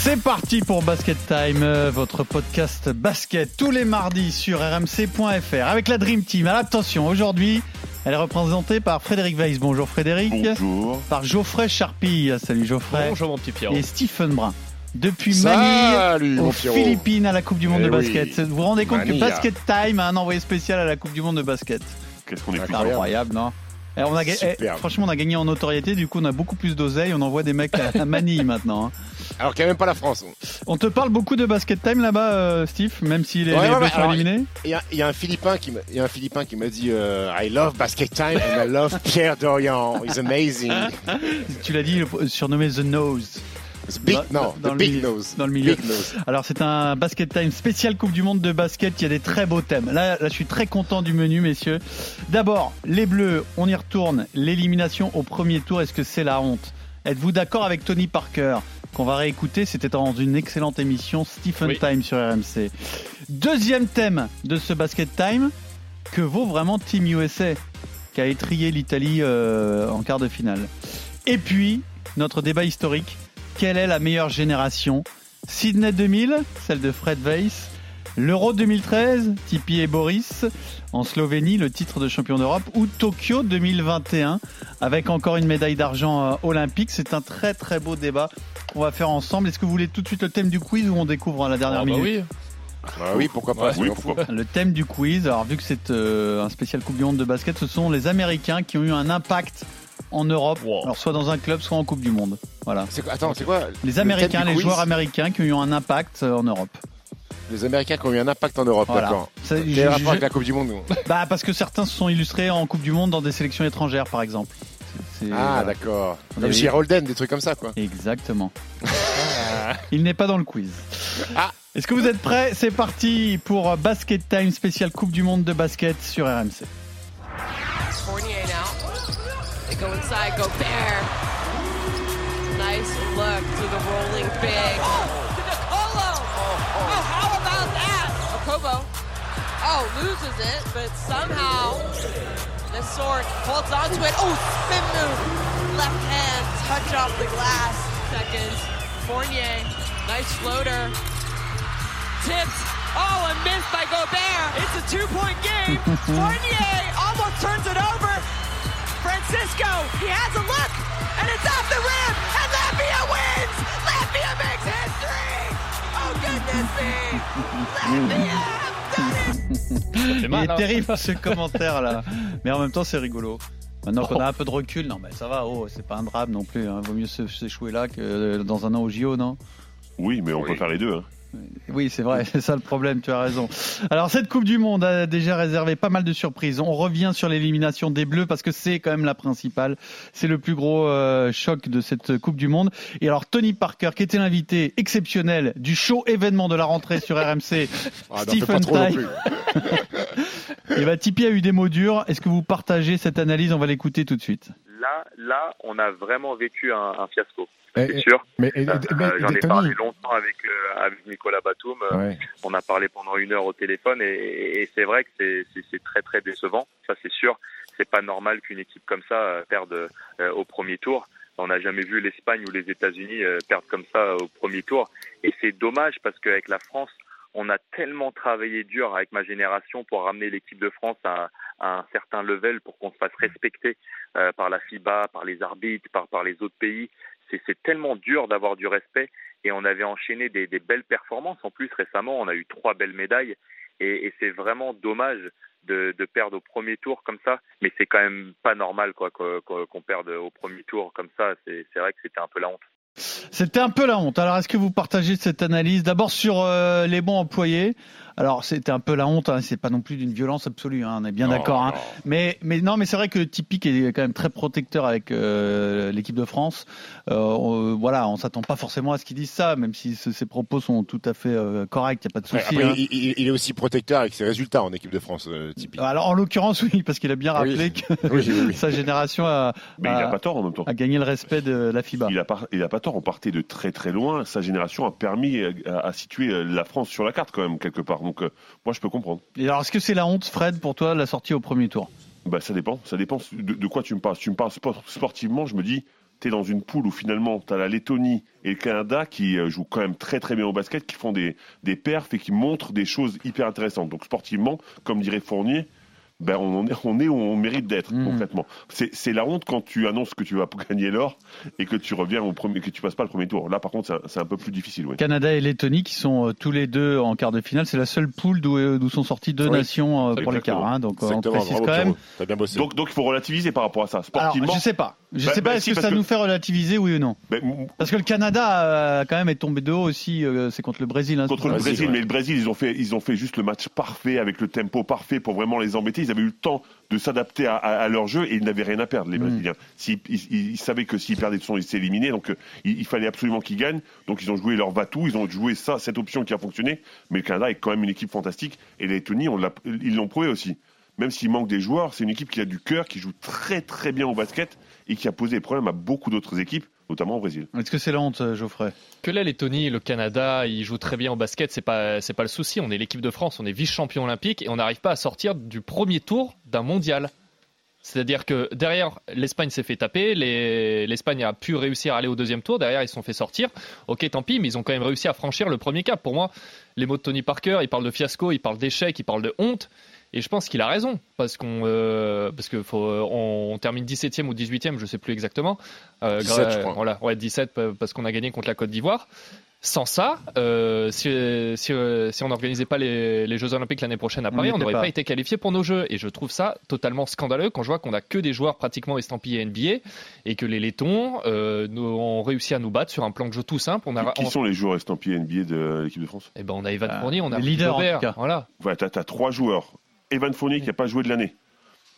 C'est parti pour Basket Time, euh, votre podcast basket tous les mardis sur rmc.fr avec la Dream Team. Alors attention, aujourd'hui, elle est représentée par Frédéric Weiss. Bonjour Frédéric. Bonjour. Par Geoffrey Charpille. Salut Geoffrey. Bonjour mon petit Pierrot. Et Stephen Brun. Depuis Manille aux. Philippines à la Coupe du Monde Eh de basket. oui. Vous vous rendez compte que. Basket Time a un envoyé spécial à la Coupe du Monde de basket? Qu'est-ce qu'on est C'est plus incroyable, incroyable. non? Eh, on a ga- eh, Superbe. franchement, on a gagné en notoriété, du coup on a beaucoup plus d'oseille, on envoie des mecs à, à Manille maintenant. hein. Alors qu'il n'y a même pas la France. On te parle beaucoup de basket time là-bas, euh, Steve, même si les, Ouais, les ouais, Bleus ouais, sont alors, éliminés? Il y a, il y a un Philippin qui m'a dit euh, I love basket time and I love Pierre Dorian. He's amazing. Tu l'as dit, le- surnommé The Nose. Big, Dans- non, dans le big milieu. nose. Dans le milieu. Big nose. Alors c'est un basket time spécial Coupe du Monde de basket. Il y a des très beaux thèmes. Là, là, je suis très content du menu, messieurs. D'abord, les Bleus. On y retourne. L'élimination au premier tour. Est-ce que c'est la honte? Êtes-vous d'accord avec Tony Parker qu'on va réécouter? C'était dans une excellente émission Stephen Oui. Time sur RMC. Deuxième thème de ce basket time que vaut vraiment Team USA qui a étrié l'Italie euh, en quart de finale? Et puis notre débat historique quelle est la meilleure génération Sydney 2000, celle de Fred Weiss. L'Euro 2013, Tipi et Boris. En Slovénie, le titre de champion d'Europe. Ou Tokyo 2021, avec encore une médaille d'argent euh, olympique. C'est un très très beau débat qu'on va faire ensemble. Est-ce que vous voulez tout de suite le thème du quiz ou on découvre à la dernière Ah bah minute oui. Ah oui, pourquoi pas. Ouais. Le thème du quiz, alors vu que c'est euh, un spécial Coupe du Monde de basket, ce sont les Américains qui ont eu un impact en Europe, Wow. alors soit dans un club, soit en Coupe du Monde. Voilà. Quoi- Attends, c'est quoi Les le Américains, les joueurs américains qui ont eu un impact euh, en Europe. Les Américains qui ont eu un impact en Europe, Voilà. d'accord. Quel rapport je- avec la Coupe du Monde nous Bah parce que certains se sont illustrés en Coupe du Monde dans des sélections étrangères, par exemple. Ah, voilà. d'accord. On Comme avait- J. Holden, des trucs comme ça, quoi. Exactement. Il n'est pas dans le quiz. Ah. Est-ce que vous êtes prêts? C'est parti pour Basket Time spécial Coupe du Monde de basket sur RMC. Now. They go inside, Gobert. Nice look to the rolling big. Oh, to Nicolo. Oh, oh, how about that? Okobo. Oh, loses it, but somehow this sort holds on to it. Oh, spin move. Left hand, touch off the glass. Seconds. Fournier, nice floater. Tipped. Oh, and missed by Gobert. It's a two-point game. Fournier Il est hein. terrible ce commentaire là, mais en même temps c'est rigolo. Maintenant qu'on a un peu de recul, non mais ça va, oh, c'est pas un drame non plus. Hein. Vaut mieux se- s'échouer là que dans un an au JO, non? Oui, mais on Oui. peut faire les deux. Hein. Oui, c'est vrai, c'est ça le problème, tu as raison. Alors cette Coupe du Monde a déjà réservé pas mal de surprises. On revient sur l'élimination des Bleus parce que c'est quand même la principale. C'est le plus gros euh, choc de cette Coupe du Monde. Et alors Tony Parker, qui était l'invité exceptionnel du show événement de la rentrée sur RMC, Ah, pas Stephen Time. et bah Tipeee a eu des mots durs. Est-ce que vous partagez cette analyse? On va l'écouter tout de suite. là, là, on a vraiment vécu un, un fiasco. C'est sûr. Mais, Euh, mais- J'en ai parlé longtemps avec euh, avec Nicolas Batum. Euh, Ouais. On a parlé pendant une heure au téléphone et, et c'est vrai que c'est- très très décevant. Ça c'est sûr. C'est pas normal qu'une équipe comme ça perde au premier tour. On n'a jamais vu l'Espagne ou les États-Unis perdre comme ça au premier tour. Et c'est dommage parce qu'avec la France, on a tellement travaillé dur avec ma génération pour ramener l'équipe de France à, à un certain level pour qu'on se fasse respecter euh, par la FIBA, par les arbitres, par, par les autres pays. C'est tellement dur d'avoir du respect et on avait enchaîné des, belles performances. En plus, récemment, on a eu trois belles médailles et, c'est vraiment dommage de, perdre au premier tour comme ça. Mais c'est quand même pas normal qu'on perde au premier tour comme ça. C'est c'est vrai que c'était un peu la honte. C'était un peu la honte. Alors, est-ce que vous partagez cette analyse? D'abord sur euh, les bons employés. Alors c'était un peu la honte, hein, c'est pas non plus d'une violence absolue, hein, on est bien d'accord. hein. Mais, mais non, mais c'est vrai que Tipeee est quand même très protecteur avec euh, l'équipe de France. Euh, on- voilà, on s'attend pas forcément à ce qu'ils disent ça, même si ce- ses propos sont tout à fait euh, corrects, il n'y a pas de Ouais, souci. après, hein. il, il- il est aussi protecteur avec ses résultats en équipe de France, euh, Tipeee. Alors en l'occurrence, oui, parce qu'il a bien Oui. rappelé que Oui, oui, oui. sa génération a, Mais il a- n'a pas tort en même temps. a gagné le respect de la FIBA. Il a, pas, il a pas tort, on partait de très très loin. Sa génération a permis euh, à, à situer euh, la France sur la carte quand même, quelque part. Donc euh, moi je peux comprendre. Et alors, est-ce que c'est la honte, Fred, pour toi, la sortie au premier tour? Bah, ça dépend, ça dépend de, de quoi tu me parles. Si tu me parles sport- sportivement, je me dis, tu es dans une poule où finalement tu as la Lettonie et le Canada qui euh, jouent quand même très très bien au basket, qui font des, des perfs et qui montrent des choses hyper intéressantes. Donc sportivement, comme dirait Fournier, ben, on, est, on est où on mérite d'être Mhm. concrètement. C'est la honte quand tu annonces que tu vas gagner l'or et que tu reviens au premier, que tu passes pas le premier tour. Là par contre, c'est un- peu plus difficile. Oui. Canada et Lettonie qui sont euh, tous les deux en quart de finale. C'est la seule poule d'où euh, sont sorties deux Oui, nations euh, pour les quarts. hein. donc euh, on précise bravo quand même. Bien bossé. Donc, donc il faut relativiser par rapport à ça. Alors, Sportivement, je sais pas. Je Bah, sais pas. bah, Est-ce si, que ça que- nous fait relativiser, oui ou non ben, Parce que le Canada euh, quand même est tombé de haut aussi. euh, c'est contre le Brésil. hein, contre le Brésil, Brésil, ouais. mais le Brésil, ils ont fait, ils ont fait juste le match parfait avec le tempo parfait pour vraiment les embêter. Ils avaient eu le temps de s'adapter à, à- à leur jeu et ils n'avaient rien à perdre, les Mm. Brésiliens. Ils, ils- ils savaient que s'ils perdaient de son, ils éliminés, donc euh, il, il fallait absolument qu'ils gagnent. Donc ils ont joué leur va-tout, ils ont joué ça, cette option qui a fonctionné. Mais le Canada est quand même une équipe fantastique et les Lettonie, on ils l'ont prouvé aussi. Même s'il manque des joueurs, c'est une équipe qui a du cœur, qui joue très très bien au basket et qui a posé des problèmes à beaucoup d'autres équipes, notamment au Brésil. Est-ce que c'est la honte, euh, Geoffrey? Que la Lettonie et le Canada, ils jouent très bien au basket, c'est pas c'est pas le souci. On est l'équipe de France, on est vice-champion olympique et on n'arrive pas à sortir du premier tour d'un mondial. C'est-à-dire que derrière, l'Espagne s'est fait taper, les- l'Espagne a pu réussir à aller au deuxième tour, derrière ils se sont fait sortir. Ok, tant pis, mais ils ont quand même réussi à franchir le premier cap. Pour moi, les mots de Tony Parker, il parle de fiasco, il parle d'échec, il parle de honte. Et je pense qu'il a raison, parce qu'on euh, parce que faut, on, on termine 17e ou 18e, je sais plus exactement. Euh, 17, gra- je crois. Voilà, ouais, 17 pa- parce qu'on a gagné contre la Côte d'Ivoire. Sans ça, euh, si, si, euh, si on n'organisait pas les, les Jeux Olympiques l'année prochaine à Paris, on n'aurait pas. pas. été qualifié pour nos Jeux. Et je trouve ça totalement scandaleux quand je vois qu'on a que des joueurs pratiquement estampillés NBA et que les Lettons euh, nous- ont réussi à nous battre sur un plan de jeu tout simple. On a, Qui on- sont les joueurs estampillés NBA de l'équipe de France? Eh ben, on a Evan Ah, Fournier, on a en tout cas. Voilà. T'as, t'as trois joueurs. Evan Fournier qui n'a pas joué de l'année.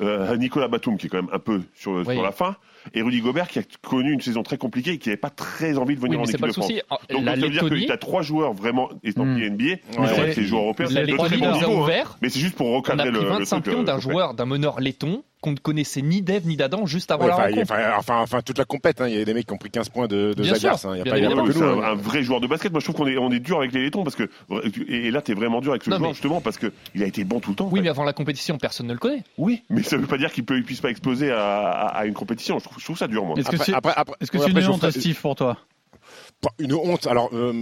Euh, Nicolas Batum qui est quand même un peu sur, Oui. sur la fin. Et Rudy Gobert qui a connu une saison très compliquée et qui n'avait pas très envie de Oui, venir mais en c'est équipe pas de le France. souci. Donc, la ça veut dire que tu as trois joueurs vraiment estampillés NBA, mais Ouais. que c'est les joueurs européens, la c'est de très Lettonie bon nous a niveau. hein. ouvert. Mais c'est juste pour On a recadrer pris le, le 25 truc. pions euh, d'un joueur, d'un meneur laiton qu'on ne connaissait ni d'Eve ni d'Adam juste avant Ouais, la enfin, rencontre. enfin, enfin, enfin, toute la compète, hein, il y a des mecs qui ont pris 15 points de, de Bien Zagars. sûr, hein, Il y a pas évidemment. que c'est nous. un, hein. un vrai joueur de basket. Moi, je trouve qu'on est, on est dur avec les Lettons parce que et, là, t'es vraiment dur avec ce Non, joueur mais- justement parce que il a été bon tout le temps. Oui, fait. mais avant la compétition, personne ne le connaît. oui, mais ça veut pas dire qu'il peut, il puisse pas exploser à, à- à une compétition. Je trouve, je trouve ça dur, moi. Est-ce que c'est ouais, c'est après, une honte, Steve, pour toi? Une honte. Alors, euh,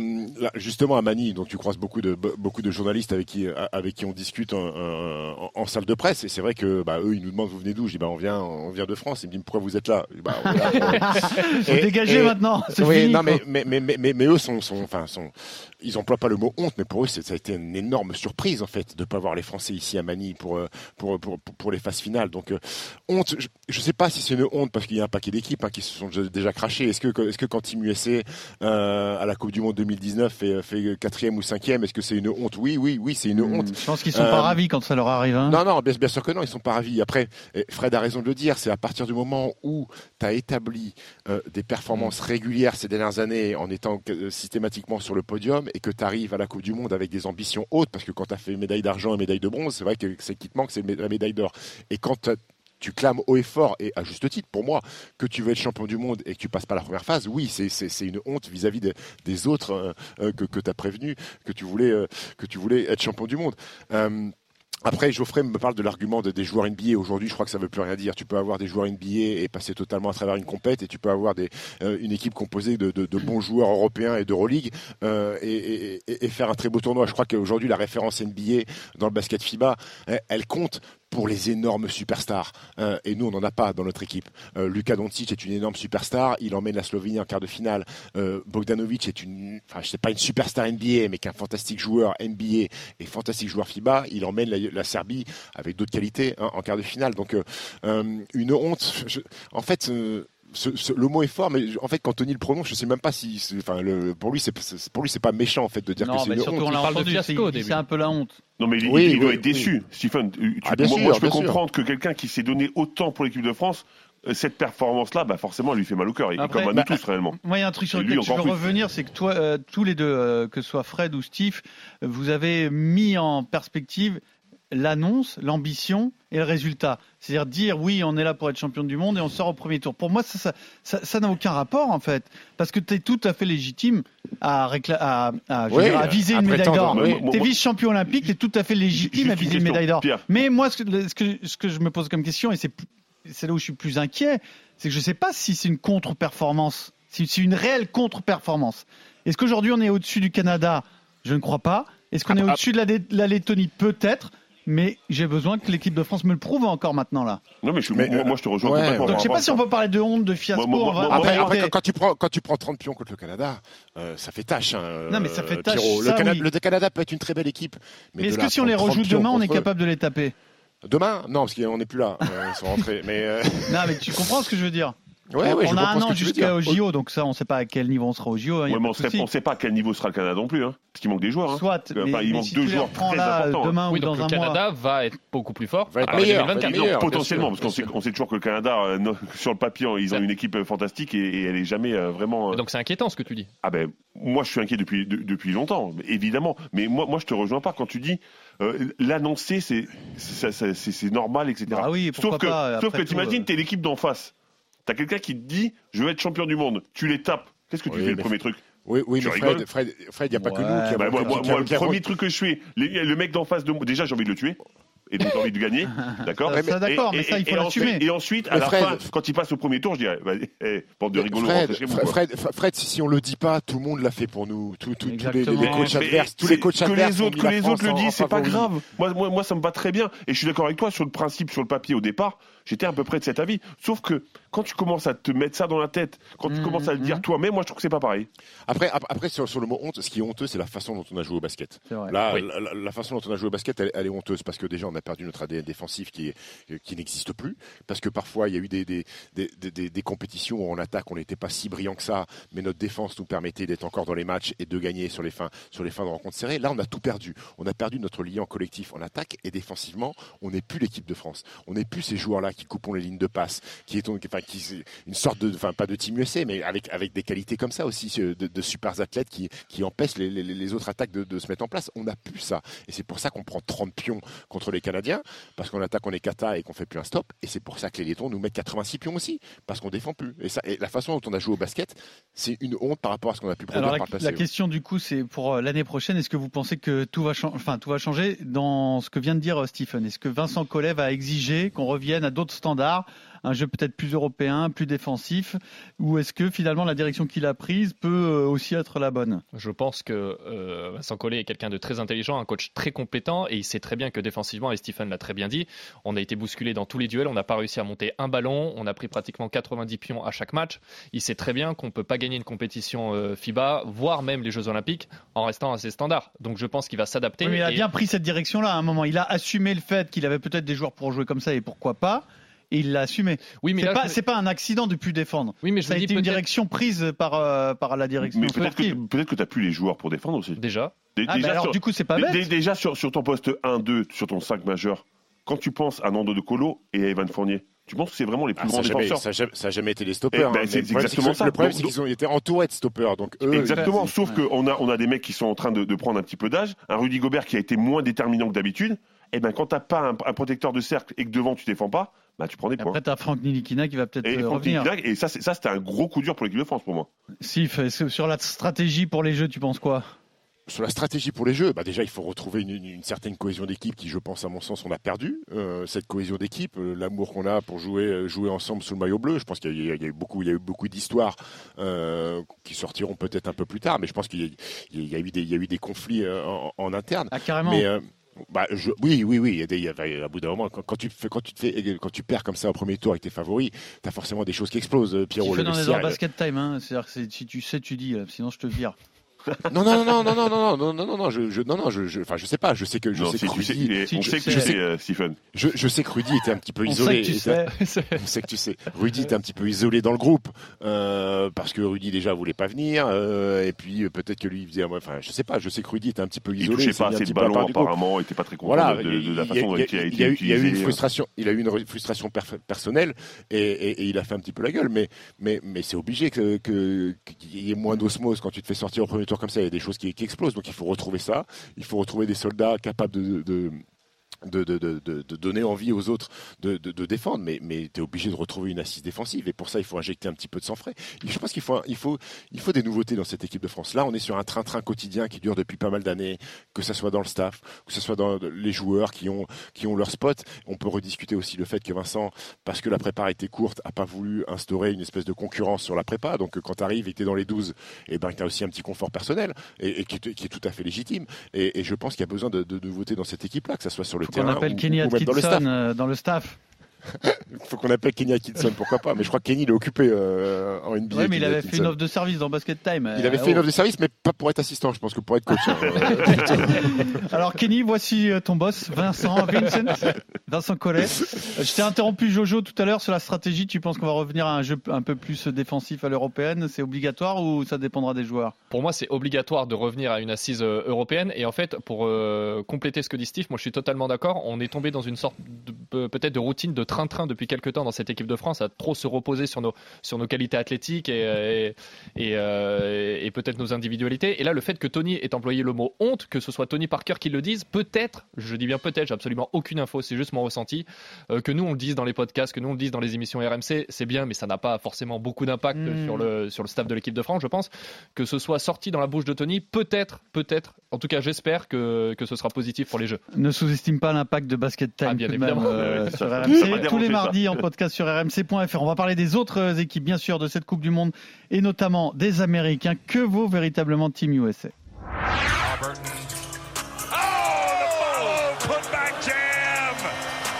là, justement, à Manille, donc tu croises beaucoup de be- beaucoup de journalistes avec qui avec qui on discute en, en- en salle de presse. Et c'est vrai que bah, eux, ils nous demandent vous venez d'où? Je dis bah on vient on vient de France. Ils me disent pourquoi vous êtes là? Je dis, bah, on Et- et- maintenant, c'est oui, fini. non, mais, mais, mais, mais, eux sont, sont, enfin, sont, ils emploient pas le mot honte, mais pour eux, ça a été une énorme surprise, en fait, de pas voir les Français ici à Manille pour, euh, pour, pour, pour, pour les phases finales. Donc, euh, honte, je, je sais pas si c'est une honte parce qu'il y a un paquet d'équipes hein, qui se sont déjà- déjà crachées. Est-ce que, est-ce que quand Team USA, euh, à la Coupe du Monde 2019 fait, fait quatrième ou cinquième, est-ce que c'est une honte? Oui, oui, oui, c'est une Hmm, honte. Je pense qu'ils sont Euh, pas ravis quand ça leur arrive. hein. Non, non, bien, bien sûr que non, ils sont pas ravis. Après, eh, Fred a raison de le dire, c'est à partir du moment où tu as établi euh, des performances régulières ces dernières années en étant euh, systématiquement sur le podium et que tu arrives à la Coupe du Monde avec des ambitions hautes, parce que quand tu as fait médaille d'argent et médaille de bronze, c'est vrai que c'est qui te manque, c'est la médaille d'or. Et quand tu clames haut et fort, et à juste titre pour moi, que tu veux être champion du monde et que tu passes pas la première phase, oui, c'est- une honte vis-à-vis des, autres euh, euh, que, tu as prévenu que tu voulais être champion du monde. Euh, après, Geoffrey me parle de l'argument de- des joueurs NBA. Aujourd'hui, je crois que ça veut plus rien dire. Tu peux avoir des joueurs NBA et passer totalement à travers une compète, et tu peux avoir euh, une équipe composée de, bons joueurs européens et d'Euroleague euh, et, faire un très beau tournoi. Je crois qu'aujourd'hui, la référence NBA dans le basket FIBA, elle, elle compte pour les énormes superstars. Euh, et nous, on n'en a pas dans notre équipe. Euh, Luka Doncic est une énorme superstar. Il emmène la Slovénie en quart de finale. Euh, Bogdanovic est une, enfin, je sais pas une superstar NBA, mais qu'un fantastique joueur NBA et fantastique joueur FIBA. Il emmène la, Serbie avec d'autres qualités hein, en quart de finale. Donc, euh, une honte. En fait. Ce- ce- le mot est fort, mais en fait, quand Tony le prononce, je sais même pas si, enfin, le, pour lui, c'est pour lui, c'est pas méchant en fait de dire Non, que c'est mais une surtout, honte. on de entendu, fiasco c'est- un peu la honte. Non, mais il, Oui, il doit oui, être déçu. Stephen, tu- Ah, moi, sûr, moi, je peux sûr. comprendre que quelqu'un qui s'est donné autant pour l'équipe de France, euh, cette performance-là, bah forcément, elle lui fait mal au cœur. Et Après, comme à nous bah, tous, réellement. Moi, il y a un truc sur lequel je veux plus. revenir, c'est que toi, euh, tous les deux, euh, que ce soit Fred ou Steve, vous avez mis en perspective l'annonce, l'ambition et le résultat. C'est-à-dire dire oui, on est là pour être champion du monde et on sort au premier tour. Pour moi, ça, ça, ça, ça n'a aucun rapport en fait, parce que tu es tout à fait légitime à, récla- à, à, je veux Oui, dire, à viser une médaille d'or. oui. T'es moi- vice-champion olympique, t'es tout à fait légitime à viser une médaille d'or. Mais moi, ce que, ce que, ce que je me pose comme question, et c'est là où je suis plus inquiet, c'est que je ne sais pas si c'est une contre-performance, si c'est une réelle contre-performance. Est-ce qu'aujourd'hui on est au-dessus du Canada? Je ne crois pas. Est-ce qu'on est Ah, ah. au-dessus de la Lettonie? Peut-être. Mais j'ai besoin que l'équipe de France me le prouve encore maintenant là. Non, mais, je, Mais, moi, euh, moi, je te rejoins ouais, complètement. Donc je sais pas si on peut parler de honte, de fiasco. Moi, moi, Après, quand, tu prends, quand tu prends 30 pions contre le Canada, euh, ça fait tâche. hein, Non, mais ça fait euh, tâche, Pierrot. ça, le, Canada, oui. le Canada peut être une très belle équipe. Mais Mais est-ce que si on les prendre 30 rejoue demain, on est capable de les taper? Demain? Non, parce qu'on n'est plus là. euh, ils sont rentrés. Mais euh, Non, mais tu comprends ce que je veux dire ouais, ouais, On a un an que tu veux jusqu'au. JO, donc ça, on ne sait pas à quel niveau on sera au JO. hein, Ouais, mais on de sait, pas à quel niveau sera le Canada non plus, hein, parce qu'il manque des joueurs. Hein. Soit, Enfin, il mais manque si deux joueurs très là importants, demain Oui, ou donc dans le un mois. Canada va être beaucoup plus fort. Va être de meilleur, 2024. va être meilleur. potentiellement, parce qu'on sait, on sait toujours que le Canada, euh, sur le papier, ils ont une équipe euh, fantastique et, et elle est jamais euh, vraiment. euh, Donc c'est inquiétant ce que tu dis. Ah ben, moi je suis inquiet depuis de- depuis longtemps, évidemment. Mais moi, moi je te rejoins pas quand tu dis euh, l'annoncer, c'est normal, etc. Bah oui, pourquoi sauf que, pas, sauf que t'imagines, euh. t'es l'équipe d'en face. T'as quelqu'un qui te dit, je veux être champion du monde. Tu les tapes. Qu'est-ce que tu Oui, fais le mais- premier truc Oui, oui, Tu mais Fred, Fred, Fred, il n'y a pas que nous qui Bah, avons moi, le premier truc que je fais, les- le mec d'en face de moi, déjà j'ai envie de le tuer. Et donc j'ai envie de gagner, d'accord Ça, ça, d'accord, Et- mais ça, il faut l'assumer. ensuite- Et ensuite, à Mais la fin, quand il passe au premier tour, je dirais, vas-y, eh, bande de rigolos, Fred, rentrez chez vous. Fred, si, si on le dit pas, tout le monde l'a fait pour nous. Tous les, coachs Mais- adverses, tous les coachs que adverses les autres, que les autres le en- en disent, c'est pas grave. Moi, moi, moi, ça me va très bien. Et je suis d'accord avec toi sur le principe, sur le papier au départ. J'étais à peu près de cet avis. Sauf que quand tu commences à te mettre ça dans la tête, quand tu Mhm, commences à le dire mhm. toi-même, moi, je trouve que c'est pas pareil. Après, ap- après sur, sur le mot honte, ce qui est honteux, c'est la façon dont on a joué au basket. Là, Oui. la, façon dont on a joué au basket, elle, elle est honteuse parce que déjà, on a perdu notre ADN défensif qui, est, qui n'existe plus. Parce que parfois, il y a eu des, des, des, des- des- des compétitions où en attaque, on n'était pas si brillant que ça, mais notre défense nous permettait d'être encore dans les matchs et de gagner sur les fins, sur les fins de rencontres serrées. Là, on a tout perdu. On a perdu notre lien collectif en attaque et défensivement, on n'est plus l'équipe de France. On n'est plus ces joueurs-là qui coupent les lignes de passe, qui est enfin, qui, une sorte de, enfin, pas de team USA, mais avec, avec des qualités comme ça aussi, de, de super athlètes qui, qui empêchent les, les- les autres attaques de, de se mettre en place. On n'a plus ça. Et c'est pour ça qu'on prend 30 pions contre les Canadiens, parce qu'en attaque, on est cata et qu'on fait plus un stop. Et c'est pour ça que les Lettons nous mettent 86 pions aussi, parce qu'on défend plus. Et, ça, et la façon dont on a joué au basket, c'est une honte par rapport à ce qu'on a pu produire Alors la, par le passé. la question du coup, c'est pour euh, l'année prochaine, est-ce que vous pensez que tout va, enfin, tout va changer dans ce que vient de dire euh, Stephen? Est-ce que Vincent Collet va exiger qu'on revienne à d'autres standards, un jeu peut-être plus européen, plus défensif, ou est-ce que finalement la direction qu'il a prise peut euh, aussi être la bonne? Je pense que euh, Vincent Collet est quelqu'un de très intelligent, un coach très compétent et il sait très bien que défensivement, et Stephen l'a très bien dit, on a été bousculé dans tous les duels, on n'a pas réussi à monter un ballon, on a pris pratiquement 90 pions à chaque match. Il sait très bien qu'on ne peut pas gagner une compétition euh, FIBA, voire même les Jeux Olympiques, en restant à ses standards. Donc je pense qu'il va s'adapter. Oui, mais il a et- bien pris cette direction-là à un moment. Il a assumé le fait qu'il avait peut-être des joueurs pour jouer comme ça et pourquoi pas. Et il l'a assumé. Oui, mais C'est pas, je- c'est pas un accident de plus défendre. Oui, mais je Ça a été une peut-être- direction prise par, euh, par la direction Mais peut-être que, peut que tu n'as plus les joueurs pour défendre aussi. Déjà. Dé- Ah, bah alors sur, du coup, c'est pas bête. dé- déjà sur, sur ton poste 1-2, sur ton 5 majeur, quand tu penses à Nando de Colo et à Evan Fournier, tu penses que c'est vraiment les plus Ah, grands n'a défenseurs ça a jamais- ça a jamais été des stoppers. Eh hein. ben, Mais c'est le problème, exactement ça. Le problème, c'est qu'ils ont été entourés de stoppers. Donc eux, Exactement, sauf ouais. qu'on a, on a des mecs qui sont en train de, de prendre un petit peu d'âge. Un Rudy Gobert qui a été moins déterminant que d'habitude. Et ben quand t'as pas un, un protecteur de cercle et que devant tu défends pas, bah tu prends des Et points. Après, t'as Franck Nilikina qui va peut-être euh, revenir. Et ça, c'était un gros coup dur pour l'équipe de France pour moi. Sif, sur la stratégie pour les jeux, tu penses quoi? Sur la stratégie pour les jeux, bah déjà il faut retrouver une, une- une certaine cohésion d'équipe qui, je pense, à mon sens, on a perdu. Euh, cette cohésion d'équipe, euh, l'amour qu'on a pour jouer, jouer ensemble sous le maillot bleu. Je pense qu'il y, a il y a eu beaucoup, il y a eu beaucoup d'histoires euh, qui sortiront peut-être un peu plus tard, mais je pense qu'il y, a- il y a eu des, il y a eu des conflits euh, en, en interne. Ah, carrément. Mais euh, bah, je- oui, oui, oui. il y a- à bout d'un moment, quand, quand tu fais, quand tu te fais, quand tu perds comme ça au premier tour avec tes favoris, t'as forcément des choses qui explosent. euh, Pierrot, on est dans vestiaire, le basket time. Hein. C'est-à-dire que si tu sais, tu dis. euh, Sinon, je te vire. Non, non, non, non, non, non, non, non, non, non, je, je, non, non, je, je, enfin, je sais pas. Je sais que, je Non, sais si que tu sais, Rudy, il est- si on tu sait que tu sais. sais, euh, Stephen. je, je sais que Rudy était un petit peu On isolé. sait que tu sais. On sait que tu sais. Rudy était un petit peu isolé dans le groupe euh, parce que Rudy déjà voulait pas venir euh, et puis euh, peut-être que lui il faisait. Enfin, je sais pas. Je sais que Rudy était un petit peu Il isolé. touchait s'est pas assez de ballons apparemment, il était pas très content Voilà, de, de- de la il façon dont il a- il été il y a eu- il y a eu une utilisé. frustration, il a eu une frustration personnelle et, et- et il a fait un petit peu la gueule, mais mais mais c'est obligé que que- qu'il y ait moins d'osmose quand tu te fais sortir au premier tour comme ça. Il y a des choses qui, explosent, donc il faut retrouver ça. Il faut retrouver des soldats capables de de, de, de, de- donner envie aux autres de, défendre, mais, mais tu es obligé de retrouver une assise défensive. Et pour ça, il faut injecter un petit peu de sang frais. Je pense qu'il faut, il faut, il faut des nouveautés dans cette équipe de France. Là, on est sur un train-train quotidien qui dure depuis pas mal d'années, que ce soit dans le staff, que ce soit dans les joueurs qui ont, qui ont leur spot. On peut rediscuter aussi le fait que Vincent, parce que la prépa été courte, a pas voulu instaurer une espèce de concurrence sur la prépa. Donc quand tu arrives et que tu es dans les 12, et ben, tu as aussi un petit confort personnel et, qui, est- tout à fait légitime. Et, et je pense qu'il y a besoin de, nouveautés dans cette équipe-là, que ce soit sur le qu'on appelle Kenny Atkinson euh, dans le staff. Il faut qu'on appelle Kenny Atkinson, pourquoi pas. Mais je crois que Kenny il est occupé euh, en NBA. Ouais, mais il avait fait une offre de service dans Basket Time. Il avait Euh, fait une oh. offre de service, mais pas pour être assistant, je pense que pour être coach. hein. Euh, Alors Kenny, voici euh, ton boss, Vincent Vincent, Vincent Collet. Je t'ai interrompu Jojo tout à l'heure sur la stratégie. Tu penses qu'on va revenir à un jeu un peu plus défensif à l'européenne? C'est obligatoire ou ça dépendra des joueurs? Pour moi, c'est obligatoire de revenir à une assise euh, européenne. Et en fait, pour euh, compléter ce que dit Steve, moi je suis totalement d'accord. On est tombé dans une sorte peut-être de routine de train-train depuis quelques temps dans cette équipe de France, à trop se reposer sur nos, sur nos qualités athlétiques et, et, et, euh, et peut-être nos individualités. Et là, le fait que Tony ait employé le mot honte, que ce soit Tony Parker qui le dise, peut-être, je dis bien peut-être, j'ai absolument aucune info, c'est juste mon ressenti, euh, que nous on le dise dans les podcasts, que nous on le dise dans les émissions RMC, c'est bien, mais ça n'a pas forcément beaucoup d'impact Mm. sur, le, sur le staff de l'équipe de France, je pense que ce soit sorti dans la bouche de Tony, peut-être, peut-être, en tout cas j'espère que, que ce sera positif pour les jeux. Ne sous-estime pas l'impact de Basket Time Ah, bien tout de même, évidemment. euh, Ouais, sur RMC. Déranger, Tous les ça. mardis en podcast sur rmc.fr. On va parler des autres équipes, bien sûr, de cette Coupe du Monde et notamment des Américains. Que vaut véritablement Team USA Oh, putback jam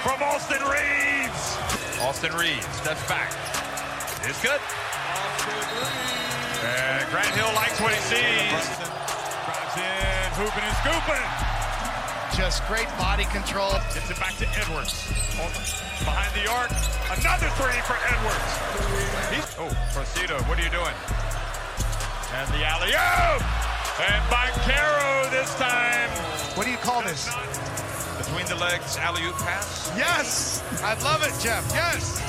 from Austin Reeves. Austin Reeves steps back. It's good. And Grant Hill likes what he sees. Drives in, hooping and scooping. Just great body control. Gets it back to Edwards. Behind the arc. Another three for Edwards. He's, oh, Procito, what are you doing? And the alley-oop! And Bancaro this time. What do you call this? Between the legs, alley-oop pass. Yes! I love it, Jeff. Yes!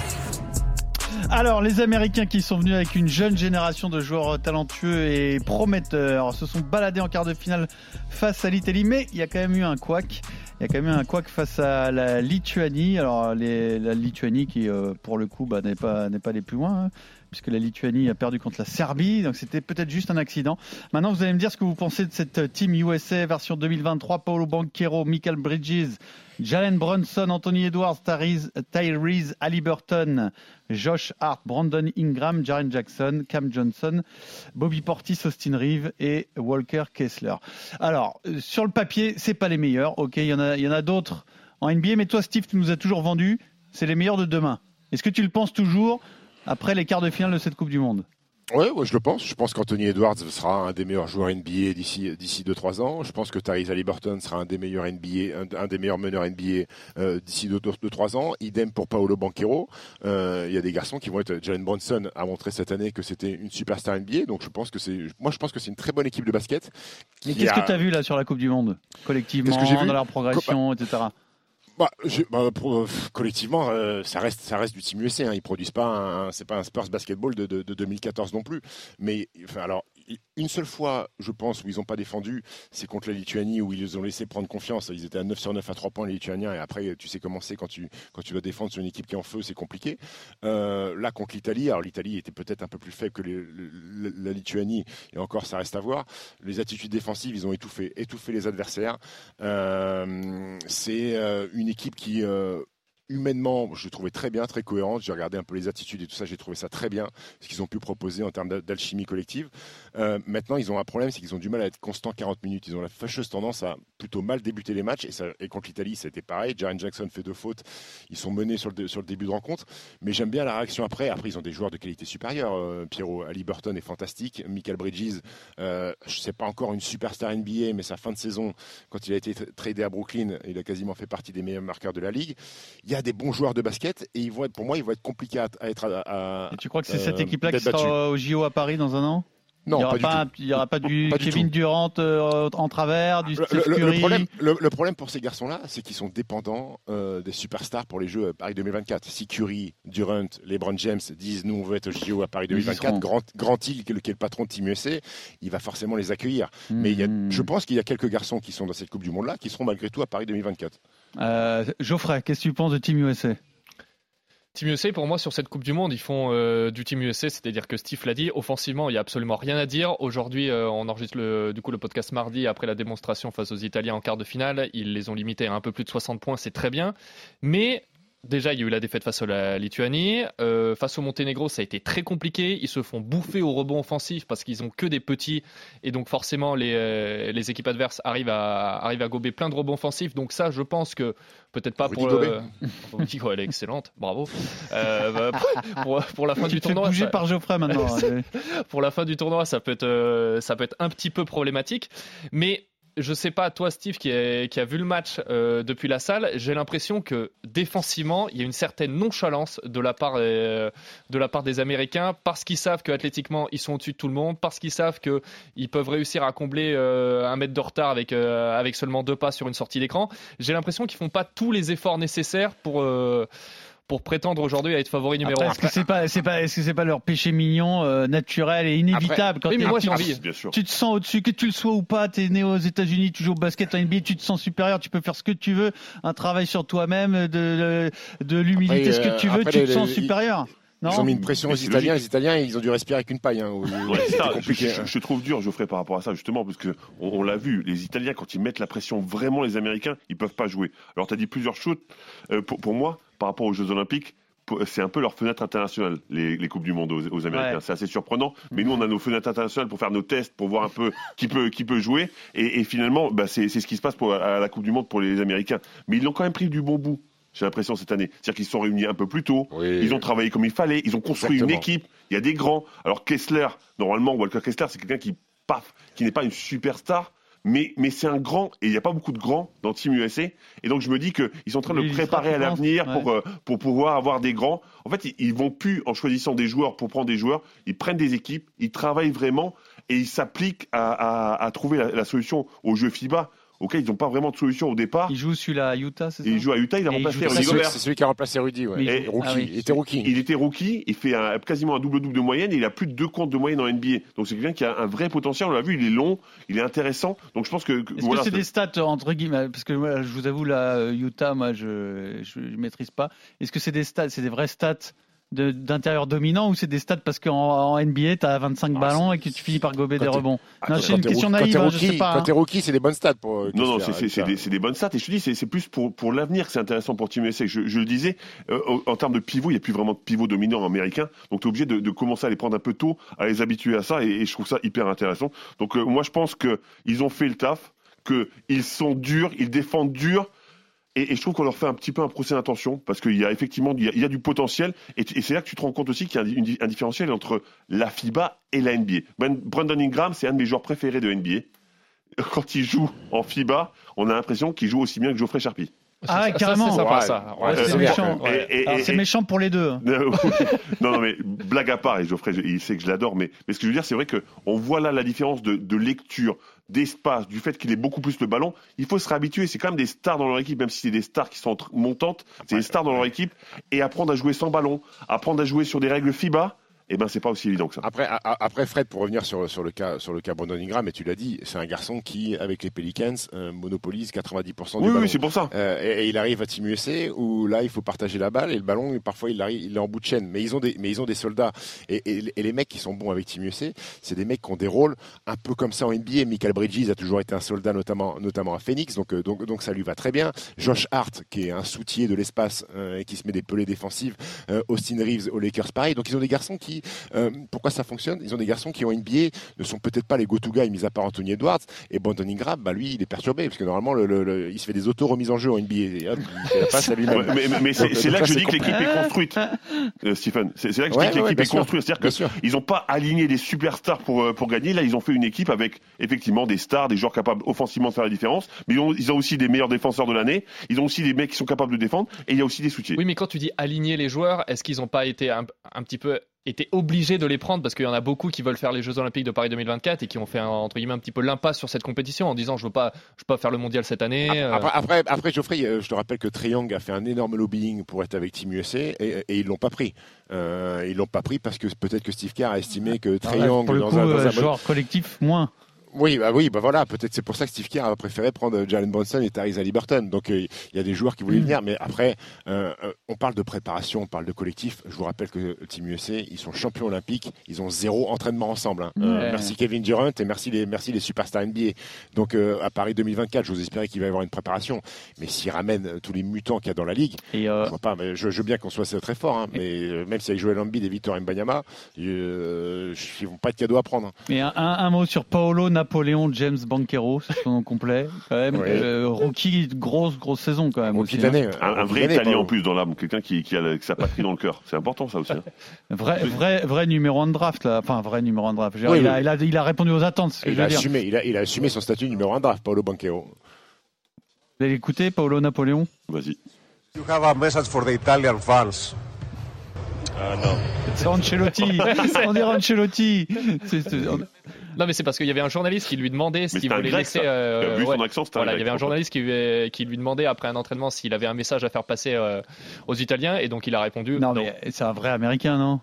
Alors, les Américains qui sont venus avec une jeune génération de joueurs talentueux et prometteurs se sont baladés en quart de finale face à l'Italie, mais il y a quand même eu un couac. Il y a quand même eu un couac face à la Lituanie. Alors, la Lituanie qui, euh, pour le coup, bah, n'est pas n'est pas les plus loin. hein, Puisque la Lituanie a perdu contre la Serbie, donc c'était peut-être juste un accident. Maintenant, vous allez me dire ce que vous pensez de cette euh, Team USA version 2023. Paolo Banquero, Michael Bridges, Jalen Brunson, Anthony Edwards, Tyrese Tyrese Halliburton, Josh Hart, Brandon Ingram, Jaren Jackson, Cam Johnson, Bobby Portis, Austin Reeve et Walker Kessler. Alors, euh, sur le papier, c'est pas les meilleurs. Ok, il y en a, il y en a d'autres en NBA, mais toi, Steve, tu nous as toujours vendu. C'est les meilleurs de demain. Est-ce que tu le penses toujours après les quarts de finale de cette Coupe du Monde Ouais, ouais, je le pense. Je pense qu'Anthony Edwards sera un des meilleurs joueurs NBA d'ici d'ici 2-3 ans. Je pense que Tyrese Halliburton sera un des meilleurs NBA, un, un des meilleurs meneurs NBA euh, d'ici 2-3 ans. Idem pour Paolo Banquero. Euh, Il y a des garçons qui vont être. Jalen Bronson a montré cette année que c'était une superstar NBA. Donc je pense que c'est. Moi, je pense que c'est une très bonne équipe de basket. Mais qu'est-ce a- que tu as vu là sur la Coupe du Monde Collectivement, que j'ai vu dans leur progression, etc. Bah, bah, euh, collectivement, euh, ça reste, ça reste du Team USA. Hein. Ils produisent pas, un, c'est pas un Spurs basketball de, de, de 2014 non plus. Mais alors, une seule fois, je pense, où ils n'ont pas défendu, c'est contre la Lituanie où ils ont laissé prendre confiance. Ils étaient à 9 sur 9 à 3 points les Lituaniens. Et après, tu sais comment c'est quand tu, dois défendre sur une équipe qui est en feu, c'est compliqué. Euh, là, contre l'Italie, alors l'Italie était peut-être un peu plus faible que la Lituanie. Et encore, ça reste à voir. Les attitudes défensives, ils ont étouffé, les adversaires. Euh, c'est euh, une équipe qui, humainement, je l'ai trouvé très bien, très cohérente. J'ai regardé un peu les attitudes et tout ça, j'ai trouvé ça très bien, ce qu'ils ont pu proposer en termes d'alchimie collective. Euh, maintenant, ils ont un problème, c'est qu'ils ont du mal à être constants 40 minutes. Ils ont la fâcheuse tendance à plutôt mal débuter les matchs. Et, ça, et contre l'Italie, c'était pareil. Jaren Jackson fait deux fautes. Ils sont menés sur le, le début de rencontre. Mais j'aime bien la réaction après. Après, ils ont des joueurs de qualité supérieure. Euh, Pierrot Ali Burton est fantastique. Michael Bridges, euh, je sais pas encore une superstar NBA, mais sa fin de saison, quand il a été tradé à Brooklyn, il a quasiment fait partie des meilleurs marqueurs de la ligue. Il y a des bons joueurs de basket et ils vont être, pour moi, ils vont être compliqués à, à être. À, Et tu crois que c'est cette euh, équipe-là qui sera au JO à Paris dans un an? Non, il n'y aura, pas du pas, tout. il y aura pas du Pas du Kevin. Durant euh, en travers, du Le, problème, le, le problème pour ces garçons-là, c'est qu'ils sont dépendants euh, des superstars pour les Jeux à Paris 2024. Si Curry, Durant, LeBron James disent nous on veut être au JO à Paris Ils y 2024, seront. Grant, Grant Hill, qui est le, patron de Team USA, il va forcément les accueillir. Mais il y a, Mhm. je pense qu'il y a quelques garçons qui sont dans cette Coupe du Monde-là qui seront malgré tout à Paris 2024. Euh, Geoffrey, qu'est-ce que tu penses de Team USA Team USA, pour moi, sur cette Coupe du Monde, ils font euh, du Team USA, c'est-à-dire que Steve l'a dit, offensivement, il n'y a absolument rien à dire. Aujourd'hui, euh, on enregistre le, du coup le podcast mardi après la démonstration face aux Italiens en quart de finale. Ils les ont limités à un peu plus de 60 points, c'est très bien. Mais déjà, il y a eu la défaite face à la Lituanie. Euh, face au Monténégro, ça a été très compliqué. Ils se font bouffer au rebond offensif parce qu'ils ont que des petits. Et donc, forcément, les, euh, les équipes adverses arrivent à, arrivent à gober plein de rebonds offensifs. Donc, ça, je pense que peut-être pas Rudy pour. Rudy, ouais, elle est excellente, bravo. Euh, bah, pour, pour la fin Tu du tournoi, bouger ça- par Geoffrey maintenant. pour la fin du tournoi, ça peut être, ça peut être un petit peu problématique. Mais je sais pas, toi, Steve, qui a, vu le match euh, depuis la salle, j'ai l'impression que défensivement, il y a une certaine nonchalance de la part, euh, des Américains parce qu'ils savent qu'athlétiquement, ils sont au-dessus de tout le monde, parce qu'ils savent qu'ils peuvent réussir à combler euh, un mètre de retard avec, seulement deux pas sur une sortie d'écran. J'ai l'impression qu'ils font pas tous les efforts nécessaires pour. Euh, pour prétendre aujourd'hui à être favori numéro Après, 1. Est-ce que c'est pas, c'est pas, est-ce que c'est pas leur péché mignon, euh, naturel et inévitable quand Oui, moi, tu- envie. Bien sûr. Tu te sens au-dessus, que tu le sois ou pas, tu es né aux États-Unis, tu joues au basket en NBA, tu te sens supérieur, tu peux faire ce que tu veux, un travail sur toi-même, de, de, de l'humilité, Après, ce que euh, tu veux, après, tu te sens les- supérieur. Non Ils ont mis une pression aux Italiens. Les Italiens, ils ont dû respirer avec une paille. Hein, Ouais, ça, je, compliqué. je- hein. je trouve dur, Geoffrey, par rapport à ça, justement, parce que on, on l'a vu, les Italiens, quand ils mettent la pression, vraiment, les Américains, ils peuvent pas jouer. Alors, tu as dit plusieurs choses. Euh, pour, pour moi, par rapport aux Jeux Olympiques, c'est un peu leur fenêtre internationale, les, les Coupes du Monde aux, aux Américains. Ouais. C'est assez surprenant. Mais nous, on a nos fenêtres internationales pour faire nos tests, pour voir un peu qui peut, qui peut jouer. Et, et finalement, bah, c'est c'est ce qui se passe pour, à la Coupe du Monde pour les Américains. Mais ils l'ont quand même pris du bon bout. J'ai l'impression cette année. C'est-à-dire qu'ils se sont réunis un peu plus tôt. Oui. Ils ont travaillé comme il fallait. Ils ont construit Exactement. une équipe. Il y a des grands. Alors Kessler, normalement, Walker Kessler, c'est quelqu'un qui, paf, qui n'est pas une superstar, mais, mais c'est un grand. Et il n'y a pas beaucoup de grands dans Team USA. Et donc je me dis qu'ils sont en train de le préparer à l'avenir Ouais. pour, euh, pour pouvoir avoir des grands. En fait, ils, ils vont plus en choisissant des joueurs pour prendre des joueurs. Ils prennent des équipes, ils travaillent vraiment et ils s'appliquent à, à- à trouver la, la solution au jeu FIBA auquel ils n'ont pas vraiment de solution au départ. Il joue celui-là à Utah, c'est ça il joue à Utah, il a Et remplacé Rudy C'est celui, Gobert. c'est celui qui a remplacé Rudy. Ouais. Il Et- joue- Rookie. ah oui. Il était rookie. Il était rookie, il fait un- quasiment un double-double de moyenne et il a plus de deux comptes de moyenne en NBA. Donc c'est quelqu'un qui a un vrai potentiel, on l'a vu, il est long, il est intéressant. Donc je pense que. Est-ce voilà, que c'est des stats entre guillemets? Parce que moi, je vous avoue, là, euh, Utah, moi, je je, je maîtrise pas. Est-ce que c'est des stats, c'est des vrais stats d'intérieur dominant ou c'est des stats parce qu'en en NBA, tu as 25 Ah, ballons et que tu finis par gober quand des t'es- rebonds Ah, Non, c'est une t'es question naïve, Quand hein, t'es je sais rookie, pas, quand hein. t'es rookie, c'est des bonnes stats pour. euh, Non, non, c'est- des, bonnes stats. Et je te dis, c'est plus pour, pour l'avenir que c'est intéressant pour Team USA. Je, je le disais, euh, en, termes de pivot, il n'y a plus vraiment de pivot dominant américain. Donc tu es obligé de, de commencer à les prendre un peu tôt, à les habituer à ça. Et, et je trouve ça hyper intéressant. Donc euh, moi, je pense qu'ils ont fait le taf, qu'ils sont durs, ils défendent dur. Et, et je trouve qu'on leur fait un petit peu un procès d'intention parce qu'il y a effectivement il y a, il y a du potentiel et, c'est là que tu te rends compte aussi qu'il y a un, une- un différentiel entre la FIBA et la NBA. Ben- Brandon Ingram, c'est un de mes joueurs préférés de NBA. Quand il joue en FIBA, on a l'impression qu'il joue aussi bien que Geoffrey Charpie. Ah, Ça, carrément. C'est Ouais. ça. Ouais, c'est méchant. c'est méchant pour les deux. hein. non, non, mais blague à part, et Geoffrey, il sait que je l'adore, mais, mais ce que je veux dire, c'est vrai qu'on voit là la différence de, de lecture, d'espace, du fait qu'il ait beaucoup plus le ballon. Il faut se réhabituer. C'est quand même des stars dans leur équipe, même si c'est des stars qui sont montantes, c'est des stars dans leur équipe. Et apprendre à jouer sans ballon, apprendre à jouer sur des règles FIBA, eh ben c'est pas aussi évident que ça. Après, a- après Fred, pour revenir sur, sur le cas sur le cas Brandon Ingram, et tu l'as dit, c'est un garçon qui, avec les Pelicans, euh, monopolise 90% du Oui, ballon. oui, c'est pour ça. Euh, et, et il arrive à Team USA où là il faut partager la balle et le ballon parfois il arrive il est en bout de chaîne mais ils ont des mais ils ont des soldats et, et- et les mecs qui sont bons avec Team USA c'est des mecs qui ont des rôles un peu comme ça en NBA Michael Bridges a toujours été un soldat notamment notamment à Phoenix donc euh, donc donc ça lui va très bien Josh Hart qui est un soutier de l'espace euh, et qui se met des pelées défensives Austin Reeves aux Lakers pareil donc ils ont des garçons qui euh, pourquoi ça fonctionne? Ils ont des garçons qui en NBA ne sont peut-être pas les go-to guys mis à part Anthony Edwards et Brandon Ingram bah lui il est perturbé parce que normalement le, le- le- il se fait des auto remises en jeu en NBA et hop, il fait la passe à lui-même Ouais, mais mais- mais c'est Donc, c'est donc là que je dis que l'équipe est construite, euh, Stephen. C'est là que je Ouais, dis que ouais, l'équipe est construite. C'est-à-dire qu'ils n'ont pas aligné des superstars pour, euh, pour gagner. Là, ils ont fait une équipe avec effectivement des stars, des joueurs capables offensivement de faire la différence. Mais ils ont, ils ont aussi des meilleurs défenseurs de l'année. Ils ont aussi des mecs qui sont capables de défendre. Et il y a aussi des soutiens. Oui, mais quand tu dis aligner les joueurs, est-ce qu'ils n'ont pas été un, un petit peu été obligés de les prendre parce qu'il y en a beaucoup qui veulent faire les Jeux Olympiques de Paris 2024 et qui ont fait un- entre guillemets un petit peu l'impasse sur cette compétition en disant je veux pas je veux pas faire le mondial cette année. euh. Après, après, après, Geoffrey, euh, je te rappelle que Triangle a fait un énorme lobbying pour être avec Team USA et, et ils l'ont pas pris. Euh, ils l'ont pas pris parce que peut-être que Steve Kerr a estimé que Triangle Pour le dans coup, un, dans euh, un- joueur collectif, moins. Oui, bah oui, bah voilà, peut-être c'est pour ça que Steve Kerr a préféré prendre Jalen Brunson et Tyrese Haliburton. Donc euh, il y a des joueurs qui Mm. voulaient venir, mais après, euh, euh, on parle de préparation, on parle de collectif. Je vous rappelle que Team USA, ils sont champions olympiques, ils ont zéro entraînement ensemble. hein. Euh, merci Kevin Durant et merci les merci les superstars NBA. Donc euh, à Paris 2024, j'ose espérer qu'il va y avoir une préparation. Mais s'ils ramènent euh, tous les mutants qu'il y a dans la ligue, euh, je vois pas. Mais je, je veux bien qu'on soit très fort, hein, mais euh, même si avec Joel Embiid et Victor Mbanyama, euh, ils vont pas de cadeaux à prendre. hein. Mais un, un- un mot sur Paolo Napoléon James Banquero, c'est son nom complet. Quand même, Ouais. Euh, rookie, grosse grosse saison quand même. Aussi, de hein. euh, Un, un vrai de Italien en plus dans l'âme, quelqu'un qui, qui a sa patrie dans le cœur. C'est important ça aussi. hein. Vrai, vrai, vrai numéro un de draft là. Enfin, vrai numéro un de draft. Dire, Oui, il, oui. a, il, a, il a répondu aux attentes. Ce que Il je a, veux dire. assumé, il, a, il a assumé son statut numéro 1 draft, Paolo Banquero. Vous allez l'écouter, Paolo Napoléon? Vas-y. You have a message for the Italian fans. C'est Ancelotti. On dirait Ancelotti. Non, mais c'est parce qu'il y avait un journaliste qui lui demandait s'il voulait grec, laisser. euh, Vu ouais. son accent, c'était un Voilà, il y avait un journaliste qui, lui- qui lui demandait après un entraînement s'il avait un message à faire passer euh, aux Italiens et donc il a répondu Non, mais c'est un vrai américain, non?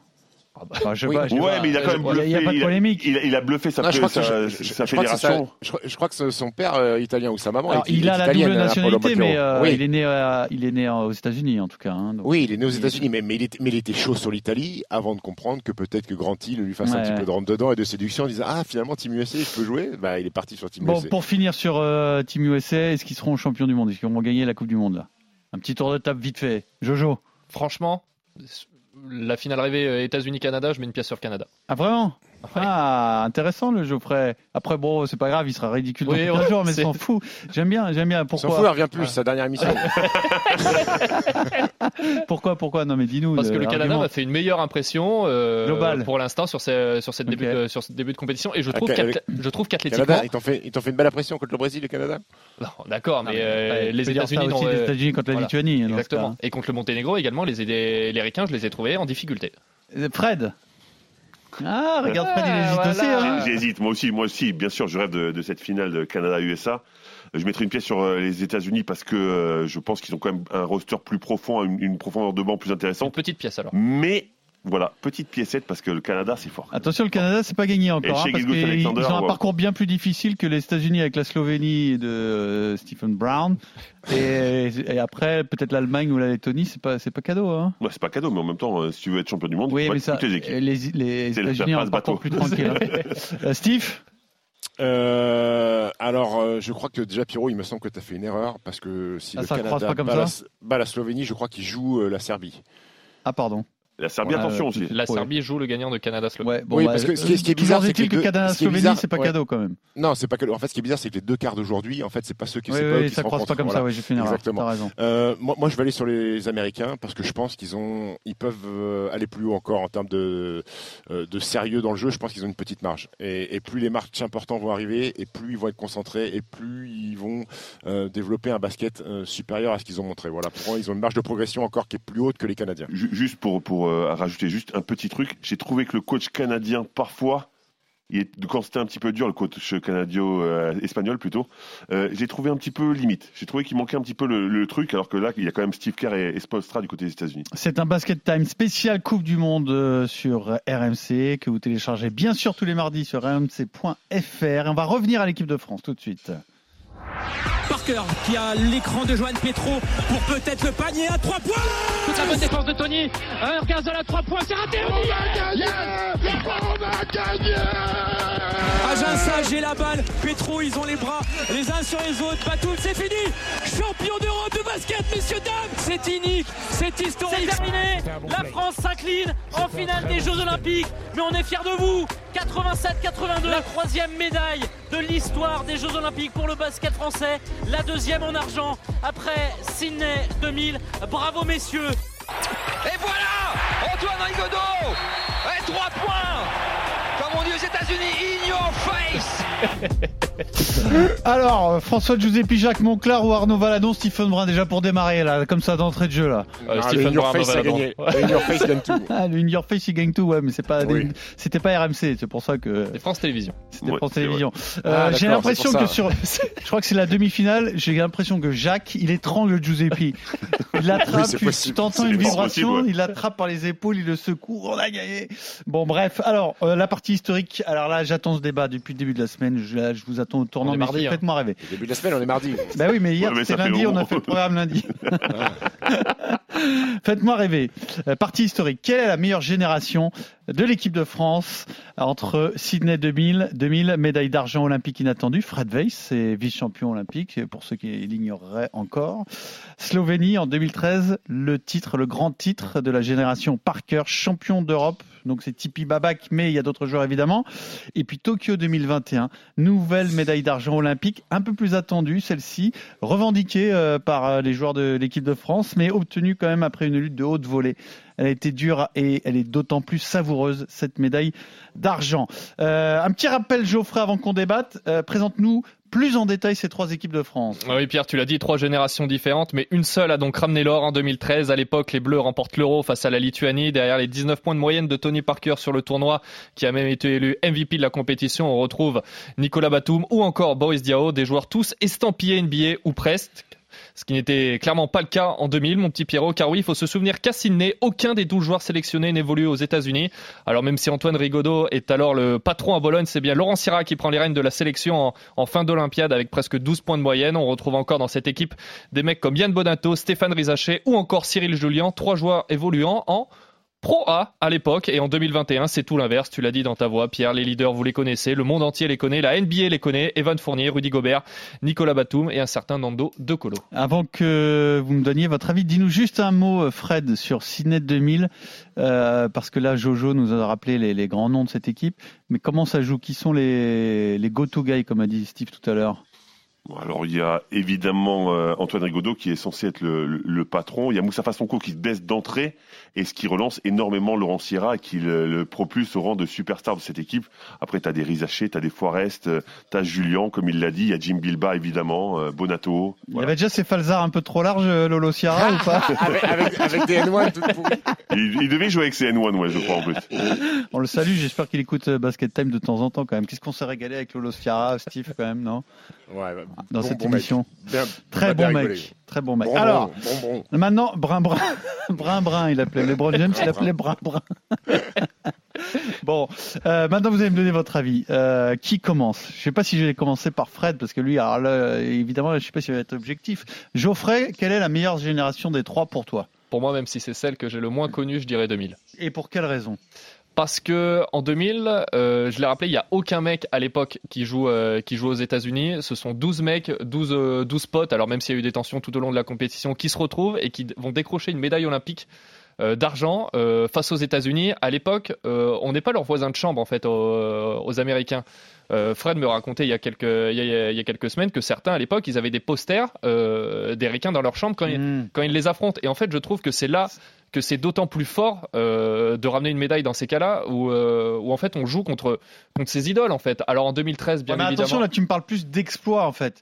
Enfin, je sais Oui. pas, je sais Ouais, mais il a quand même Il y a- bluffé. il a pas de il polémique. Il, a, il a bluffé sa, Non, je crois sa, que, je- sa crois fédération. sa- je crois- je crois que son père euh, italien ou sa maman. Alors, est- il est a la italienne, double hein, nationalité, mais euh, oui. il est né, euh, il est né aux États-Unis en tout cas. hein, donc- Oui, il est né aux États-Unis, mais, mais, il était, mais il était chaud sur l'Italie avant de comprendre que peut-être que Grant Hill lui fasse un petit peu de rentre dedans et de séduction en disant Ah, finalement, Team USA, je peux jouer? Bah, il est parti sur Team Bon, USA. pour finir sur euh, Team USA, est-ce qu'ils seront champions du monde? Est-ce qu'ils vont gagner la Coupe du Monde là? Un petit tour de table vite fait. Jojo. Franchement, la finale rêvée euh, États-Unis-Canada, je mets une pièce sur Canada. Ah vraiment? Ah, intéressant le Geoffrey. Après, bon, c'est pas grave, il sera ridicule Oui, dans ouais, jours, mais c'est- s'en fout. J'aime bien, j'aime bien. Il s'en Pourquoi fout, il revient plus, sa dernière émission. Pourquoi Pourquoi Non, mais dis-nous. Parce que le Canada m'a fait une meilleure impression euh, Globale. pour l'instant sur, ce, sur, cette début de, sur ce début de compétition et je Ah, trouve avec- qu'athlé- je trouve qu'athlétiquement Canada, ils t'ont fait, ils t'ont fait une belle impression contre le Brésil, le Canada Non, d'accord, Non, mais, euh, les États-Unis aussi les États-Unis contre la. Lituanie. ce Exactement. Et contre le Monténégro également, les, les, les Ricains, je les ai trouvés en difficulté. Euh, Fred. Ah, regarde Fred, il Ah, hésite aussi. voilà. hein. J'hésite, moi aussi, moi aussi, bien sûr, je rêve de, de cette finale de Canada-USA. Je mettrai une pièce sur euh, les États-Unis parce que euh, je pense qu'ils ont quand même un roster plus profond, une, une profondeur de banc plus Une intéressante. petite pièce alors. Mais voilà, petite piécette parce que le Canada, c'est fort. Attention, le Canada, c'est pas gagné encore, hein, parce ils ont un ouais. parcours bien plus difficile que les États-Unis avec la Slovénie de euh, Stephen Brown. Et, et après, peut-être l'Allemagne ou la Lettonie, c'est pas, c'est pas cadeau. Hein. Ouais, c'est pas cadeau, mais en même temps, si tu veux être champion du monde, Oui, il faut mais ça, toutes les équipes. les, les États-Unis ont un parcours plus tranquille. hein. Euh, Steve? Euh, alors, euh, je crois que déjà, Pierrot, il me semble que tu as fait une erreur parce que si Ah, le Canada la, bat la Slovénie, je crois qu'il joue euh, la Serbie. Ah, pardon. La Serbie, attention euh, aussi. La Ouais. Serbie joue le gagnant de Canada-Slovénie. Ouais, bon, Oui, bah, parce que ce qui est- ce qui est toujours bizarre, c'est que que les deux- Canada ce qui est Slovénie, bizarre, c'est pas ouais. cadeau quand même. Non, c'est pas que. En fait, ce qui est bizarre, c'est que les deux quarts d'aujourd'hui, en fait, c'est pas ceux qui. Oui, pas oui, qui ça se croise pas comme Voilà. ça, oui, j'ai fait une erreur. Exactement. T'as raison. Euh, moi, moi, je vais aller sur les Américains parce que je pense qu'ils ont, ils peuvent euh, aller plus haut encore en termes de, euh, de sérieux dans le jeu. Je pense qu'ils ont une petite marge. Et, et plus les matchs importants vont arriver, et plus ils vont être concentrés, et plus ils vont euh, développer un basket euh, supérieur à ce qu'ils ont montré. Voilà. Pour moi, ils ont une marge de progression encore qui est plus haute que les Canadiens. Ju- Juste pour, pour euh, rajouter juste un petit truc, j'ai trouvé que le coach canadien, parfois, quand c'était un petit peu dur, le coach canadio-espagnol plutôt, euh, j'ai trouvé un petit peu limite. J'ai trouvé qu'il manquait un petit peu le, le, truc, alors que là, il y a quand même Steve Kerr et, et Spolstra du côté des États-Unis. C'est un basket time spécial Coupe du Monde euh, sur RMC que vous téléchargez bien sûr tous les mardis sur rmc.fr. On va revenir à l'équipe de France tout de suite. Parker qui a l'écran de Joanne Petro pour peut-être le panier à 3 points. Toute la bonne défense de Tony. Un gazole à 3 points, c'est raté. On va gagner On va gagner Aginsa, j'ai la balle. Petro, ils ont les bras les uns sur les autres. Batoul, c'est fini. Champion d'Europe de basket, messieurs, dames. C'est unique, c'est historique. C'est terminé. La France s'incline en finale des Jeux Olympiques. Mais on est fiers de vous. 87-82, la troisième médaille de l'histoire des Jeux Olympiques pour le basket français. La deuxième en argent après Sydney 2000. Bravo messieurs. Et voilà Antoine Rigaudot Et 3 points États-Unis, in your face Alors, euh, François Giuseppe, Jacques Monclar ou Arnaud Valadon, Stephen Brun déjà pour démarrer là, comme ça d'entrée de jeu là. Euh, ah, Stephen Brun, Valadon. In your face gagne tout. Ah, le In your face il gagne tout, ouais, mais c'est pas, oui. c'était pas RMC, c'est pour ça que. C'est France Télévisions. C'était ouais, France Télévisions. Euh, ah, j'ai l'impression que sur, je crois que c'est la demi-finale, j'ai l'impression que Jacques, il étrangle Giuseppe. Il l'attrape, oui, tu t'entends une vibration, possible, il l'attrape par les épaules, il le secoue, on a gagné. Bon, bref, alors euh, la partie historique. Alors là, j'attends ce débat depuis le début de la semaine. Je, je vous attends au tournant, mais mardi, faites-moi rêver. Au début de la semaine, on est mardi. Bah oui, mais hier, ouais, c'était lundi, on a fait le programme lundi. Faites-moi rêver. Euh, partie historique. Quelle est la meilleure génération de l'équipe de France entre Sydney 2000, 2000 médaille d'argent olympique inattendue, Fred Weiss, c'est vice-champion olympique, pour ceux qui l'ignoreraient encore. Slovénie en 2013, le titre, le grand titre de la génération Parker, champion d'Europe. Donc c'est Tipi Babak, mais il y a d'autres joueurs évidemment. Et puis Tokyo 2021, nouvelle médaille d'argent olympique, un peu plus attendue celle-ci, revendiquée euh, par les joueurs de l'équipe de France, mais obtenue quand même après une lutte de haute volée. Elle a été dure et elle est d'autant plus savoureuse, cette médaille d'argent. Euh, un petit rappel, Geoffrey, avant qu'on débatte. Euh, Présente-nous plus en détail ces trois équipes de France. Oui, Pierre, tu l'as dit, trois générations différentes, mais une seule a donc ramené l'or en 2013. À l'époque, les Bleus remportent l'Euro face à la Lituanie. Derrière les 19 points de moyenne de Tony Parker sur le tournoi, qui a même été élu MVP de la compétition, on retrouve Nicolas Batum ou encore Boris Diaw, des joueurs tous estampillés NBA ou presque ce qui n'était clairement pas le cas en 2000, mon petit Pierrot, car oui, il faut se souvenir qu'à Sydney, aucun des 12 joueurs sélectionnés n'évolue aux États-Unis. Alors même si Antoine Rigaudot est alors le patron à Bologne, c'est bien Laurent Syrah qui prend les rênes de la sélection en, fin d'Olympiade avec presque 12 points de moyenne. On retrouve encore dans cette équipe des mecs comme Yann Bonato, Stéphane Rizaché ou encore Cyril Julien, trois joueurs évoluant en Pro A à l'époque et en 2021 c'est tout l'inverse, tu l'as dit dans ta voix Pierre, les leaders vous les connaissez, le monde entier les connaît, la NBA les connaît, Evan Fournier, Rudy Gobert, Nicolas Batum et un certain Nando De Colo. Avant que vous me donniez votre avis, dis-nous juste un mot Fred sur Cinet 2000 euh, parce que là Jojo nous a rappelé les, les, grands noms de cette équipe, mais comment ça joue? Qui sont les, les go-to guys comme a dit Steve tout à l'heure? Alors il y a évidemment euh, Antoine Rigaudot qui est censé être le, le, le patron. Il y a Moussa Sonko qui baisse d'entrée et ce qui relance énormément Laurent Sierra et qui le, le, propulse au rang de superstar de cette équipe. Après tu as des Rizaché, tu as des Forest, tu as Julien comme il l'a dit, il y a Jim Bilba évidemment, euh, Bonato. Voilà. Il y avait déjà ces falzars un peu trop larges Lolo Sierra ou pas avec, avec, avec, des N1 tout. Il, il, devait jouer avec ses N1 ouais je crois en plus. On le salue, j'espère qu'il écoute Basket Time de temps en temps quand même. Qu'est-ce qu'on s'est régalé avec Lolo Sierra, Steve quand même, non? Ouais, bah, dans bon, cette bon émission. Bien, très bon mec, très bon mec. Alors, bon, maintenant, Brun Brun, Brun Brun, il appelait LeBron James, il appelait Brun Brun. bon, euh, maintenant vous allez me donner votre avis. Euh, qui commence? Je sais pas si je vais commencer par Fred parce que lui, alors là, évidemment, je sais pas s'il va être objectif. Geoffrey, quelle est la meilleure génération des trois pour toi? Pour moi, même si c'est celle que j'ai le moins connue, je dirais 2000. Et pour quelle raison? Parce que en 2000, euh, je l'ai rappelé, il n'y a aucun mec à l'époque qui joue euh, qui joue aux États-Unis. Ce sont 12 mecs, 12 euh, 12 potes. Alors même s'il y a eu des tensions tout au long de la compétition, qui se retrouvent et qui vont décrocher une médaille olympique euh, d'argent face aux États-Unis. À l'époque, on n'est pas leurs voisins de chambre en fait aux, aux Américains. Fred me racontait il y, a quelques, il, y a, il y a quelques semaines que certains à l'époque ils avaient des posters des ricains dans leur chambre quand, mmh. ils, quand ils les affrontent. Et en fait, je trouve que c'est là que c'est d'autant plus fort euh, de ramener une médaille dans ces cas-là où, euh, où, en fait on joue contre contre ses idoles en fait. Alors en 2013 bien ouais, mais évidemment. Attention là tu me parles plus d'exploit en fait.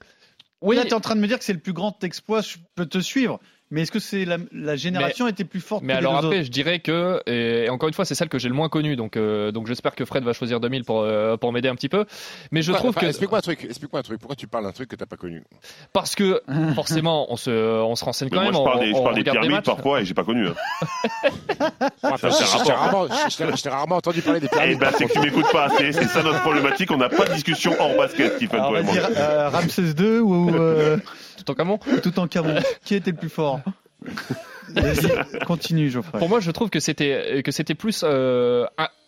Oui. Là tu es en train de me dire que c'est le plus grand exploit je peux te suivre Mais est-ce que c'est la, la génération était plus forte Mais que les alors deux après, autres je dirais que, et encore une fois, c'est celle que j'ai le moins connue, donc, euh, donc j'espère que Fred va choisir 2000 pour, euh, pour m'aider un petit peu. Mais je Enfin, trouve enfin, que. Explique-moi un truc. Explique-moi un truc. Pourquoi tu parles d'un truc que t'as pas connu? Parce que, forcément, on se, on se renseigne Mais quand moi, même. je parle on- des, je on parle des les pyramides matchs. parfois et j'ai pas connu. hein. Enfin, je t'ai rarement, je t'ai- je t'ai rarement entendu parler des Eh pyramides. ben, c'est que tu m'écoutes pas assez. C'est ça notre problématique. On n'a pas de discussion hors basket, Stephen, Alors, toi et moi. vas-y, euh, Ramsès II ou Tout en camon tout en Camon Qui était le plus fort continue, Geoffrey. Pour moi, je trouve que c'était que c'était plus euh,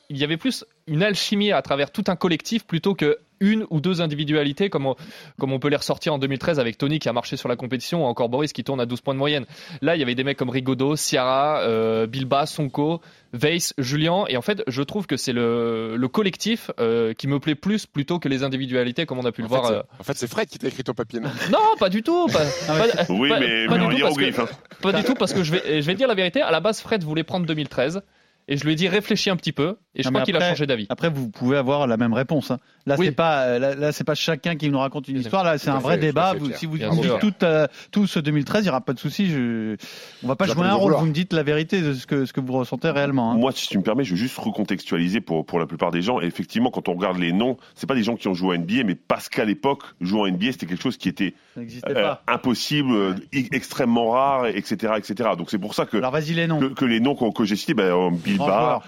il y avait plus une alchimie à travers tout un collectif plutôt que une ou deux individualités comme on, comme on peut les ressortir en 2013 avec Tony qui a marché sur la compétition ou encore Boris qui tourne à 12 points de moyenne. Là, il y avait des mecs comme Rigaudot, Ciara, euh, Bilba, Sonko, Weiss, Julien et en fait, je trouve que c'est le, le collectif euh, qui me plaît plus plutôt que les individualités comme on a pu le fait, voir. euh. en fait, c'est Fred qui t'a écrit ton papier. non? Non, pas du tout. Pas, pas- Oui, pas- mais, pas mais du en hiéroglyphe. hein. pas du tout parce que je vais, je vais dire la vérité. À la base, Fred voulait prendre 2013 et je lui ai dit réfléchis un petit peu et je Non, crois qu'il a après- changé d'avis. Après, vous pouvez avoir la même réponse. hein. Là, Oui. c'est pas, euh, là, là, c'est pas chacun qui nous raconte une à histoire. Là, c'est à un vrai à débat. Vous- si vous dites tout, euh, tout ce 2013, il n'y aura pas de souci. Je... On va pas jouer un rôle. Vous me dites la vérité de ce que, ce que vous ressentez réellement. hein. Moi, si tu me permets, je vais juste recontextualiser pour, pour la plupart des gens. Et effectivement, quand on regarde les noms, c'est pas des gens qui ont joué à NBA, mais parce qu'à l'époque, jouer en NBA, c'était quelque chose qui était euh, impossible, euh, extrêmement rare, etc., etc. Donc c'est pour ça que Alors, vas-y, les noms. que, que les noms que, j'ai cités, ben, euh, Bilba, joueurs.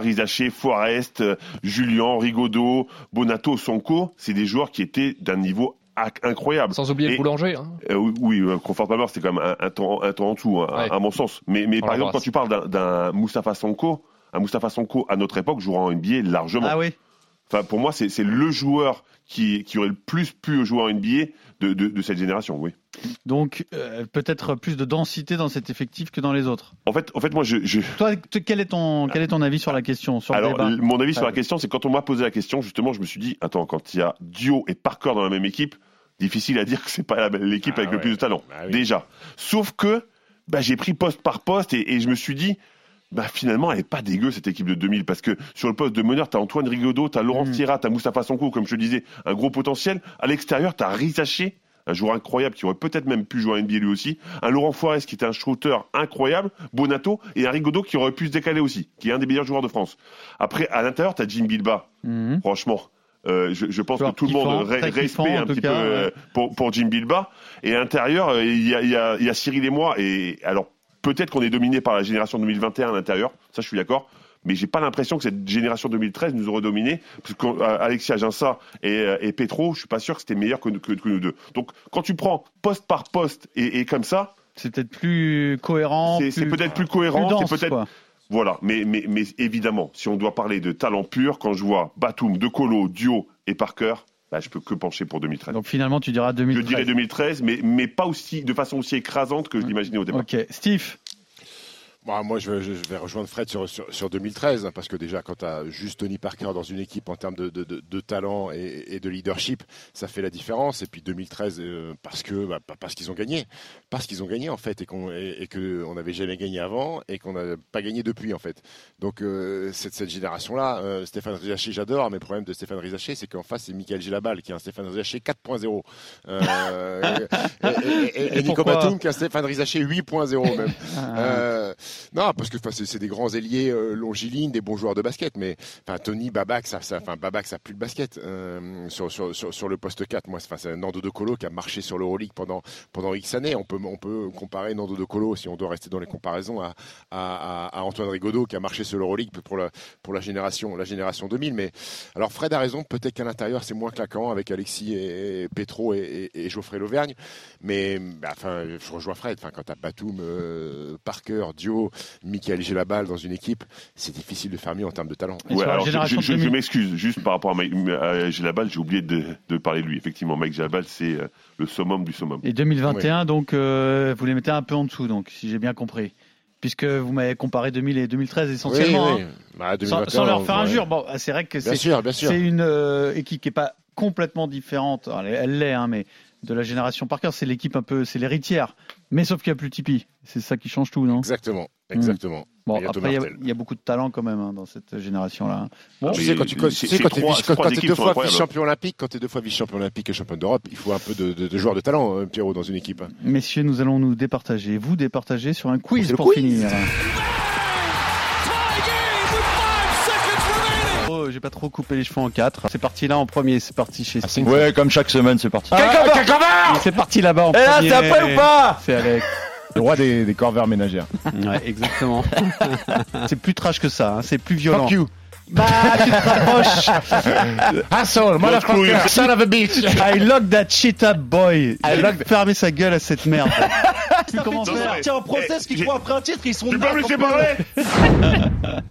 Sierra, Rizaché, Forest, Julien, Rigaudot, Bonato, Sonko, c'est des joueurs qui étaient d'un niveau incroyable. Sans oublier Et- le boulanger. hein. Euh, oui, oui, euh, Crawford Palmer, c'est quand même un, un temps, un temps en dessous, hein, Ouais. à, à mon sens. Mais, mais On par exemple, quand tu parles d'un- Moustapha Sonko, un Moustapha Sonko à notre époque jouera en NBA largement. Ah oui. Enfin, pour moi, c'est c'est le joueur qui, qui aurait le plus pu jouer en NBA de, de, de cette génération, oui. Donc, euh, peut-être plus de densité dans cet effectif que dans les autres. En fait, en fait moi, je, je, Toi, quel est ton, quel est ton avis sur la question, sur le Alors, débat l- mon avis sur la Ouais. question, c'est quand on m'a posé la question, justement, je me suis dit, attends, quand il y a Dio et Parker dans la même équipe, difficile à dire que c'est pas l'équipe Ah avec le plus de talent. Bah oui. Déjà. Sauf que, bah, j'ai pris poste par poste et, et je me suis dit, bah, finalement, elle est pas dégueu, cette équipe de 2000, parce que sur le poste de meneur, t'as Antoine Rigaudot, t'as Laurent Mm. Sierra, t'as Moustapha Sonko, comme je te disais, un gros potentiel. À l'extérieur, t'as Rizaché, un joueur incroyable qui aurait peut-être même pu jouer à NBA lui aussi. Un Laurent Forest qui était un shooter incroyable, Bonato, et un Rigaudot qui aurait pu se décaler aussi, qui est un des meilleurs joueurs de France. Après, à l'intérieur, t'as Jim Bilba. Mhm. Franchement, euh, je, je pense Joueur que tout le monde respect un petit cas, peu euh, pour, pour Jim Bilba. Et à l'intérieur, euh, il y a, y a Cyril et moi. Et alors, peut-être qu'on est dominé par la génération 2021 à l'intérieur. Ça, je suis d'accord. Mais j'ai pas l'impression que cette génération 2013 nous aurait dominé, parce qu'Alexis Aginsa et, euh, et Petro, je suis pas sûr que c'était meilleur que, que, que nous deux. Donc, quand tu prends poste par poste et, et comme ça, C'est peut-être plus cohérent. c'est peut-être plus cohérent, c'est peut-être voilà, mais, mais, mais évidemment, si on doit parler de talent pur, quand je vois Batum, De Colo, Dio et Parker, bah, je peux que pencher pour 2013. Donc finalement, tu diras je 2013. dirais 2013, mais, mais pas aussi, de façon aussi écrasante que je l'imaginais au départ. Ok, Steve? Bon, moi, je vais, je vais rejoindre Fred sur, sur, sur 2013, hein, parce que déjà, quand tu as juste Tony Parker dans une équipe en termes de, de, de, de talent et, et de leadership, ça fait la différence. Et puis 2013, euh, parce que bah, parce qu'ils ont gagné, parce qu'ils ont gagné en fait, et qu'on et, et que on n'avait jamais gagné avant et qu'on n'a pas gagné depuis en fait. Donc euh, cette, cette génération-là, euh, Stéphane Rizaché, j'adore, mais le problème de Stéphane Rizaché, c'est qu'en face c'est Michael Gilabal qui est un Stéphane Rizaché 4.0 euh, et, et, Nico Batum qui est un Stéphane Rizaché 8.0 même. Non, parce que c'est des grands ailiers euh, longilignes, des bons joueurs de basket. Mais Tony Babac, ça, ça, enfin, ça plus de basket euh, sur, sur, sur, le poste 4. Moi, c'est- Nando De Colo qui a marché sur l'Euroleague pendant pendant X années. On peut on peut comparer Nando De Colo si on doit rester dans les comparaisons à, à, Antoine Rigaudot qui a marché sur l'Euroleague pour la pour la génération la génération 2000. Mais alors Fred a raison. Peut-être qu'à l'intérieur c'est moins claquant avec Alexis et, et Petro et, Geoffrey Lauvergne. Mais bah, je rejoins Fred. Quand t'as Batum, euh, Parker, Dio, Michael Gelabal dans une équipe, c'est difficile de faire mieux en termes de talent. Ouais, alors je, génération je- je 2000. m'excuse, juste par rapport à, Mike- à j'ai oublié de, de parler de lui. Effectivement, Mike Gilabal, c'est euh, le summum du summum. Et 2021, donc euh, vous les mettez un peu en dessous, donc si j'ai bien compris. Puisque vous m'avez comparé 2000 et 2013 essentiellement. Oui, oui. hein. Bah, Sans, 2021, sans leur faire ouais. injure. Bon, c'est vrai que c'est une euh, équipe qui est pas complètement différente. Alors, elle l'est, hein, mais de la génération Parker, c'est l'équipe un peu, c'est l'héritière. Mais sauf qu'il n'y a plus Tipeee. C'est ça qui change tout, non? Exactement, exactement. Bon, Il y a après, il y, a- Martel. il y a beaucoup de talent quand même hein, dans cette génération-là. Bon, tu sais, quand tu tu équipes deux fois vice-champion olympique, quand t'es deux fois vice-champion olympique et champion d'Europe, il faut un peu de, de- de joueurs de talent, hein, Pierrot, dans une équipe. messieurs, nous allons nous départager. Vous départager sur un quiz pour quiz. finir. Oh, j'ai pas trop coupé les cheveux en quatre. C'est parti là en premier, c'est parti chez Steve. Ouais, comme chaque semaine, c'est parti. Ah, C'est parti là-bas en Et là, premier. c'est après ou pas C'est Alex. Le roi des, des corvères ménagères. Ouais, exactement. c'est plus trash que ça, hein, c'est plus violent. Fuck you. Bah, tu te rapproches. Asshole, motherfucker, son of a bitch. I lock that shit up, boy. I lock... Fermez sa gueule à cette merde. Tu commences Non, à... mais- Tiens, en process qui croit après un titre, ils sont Tu peux me laisser plus. parler?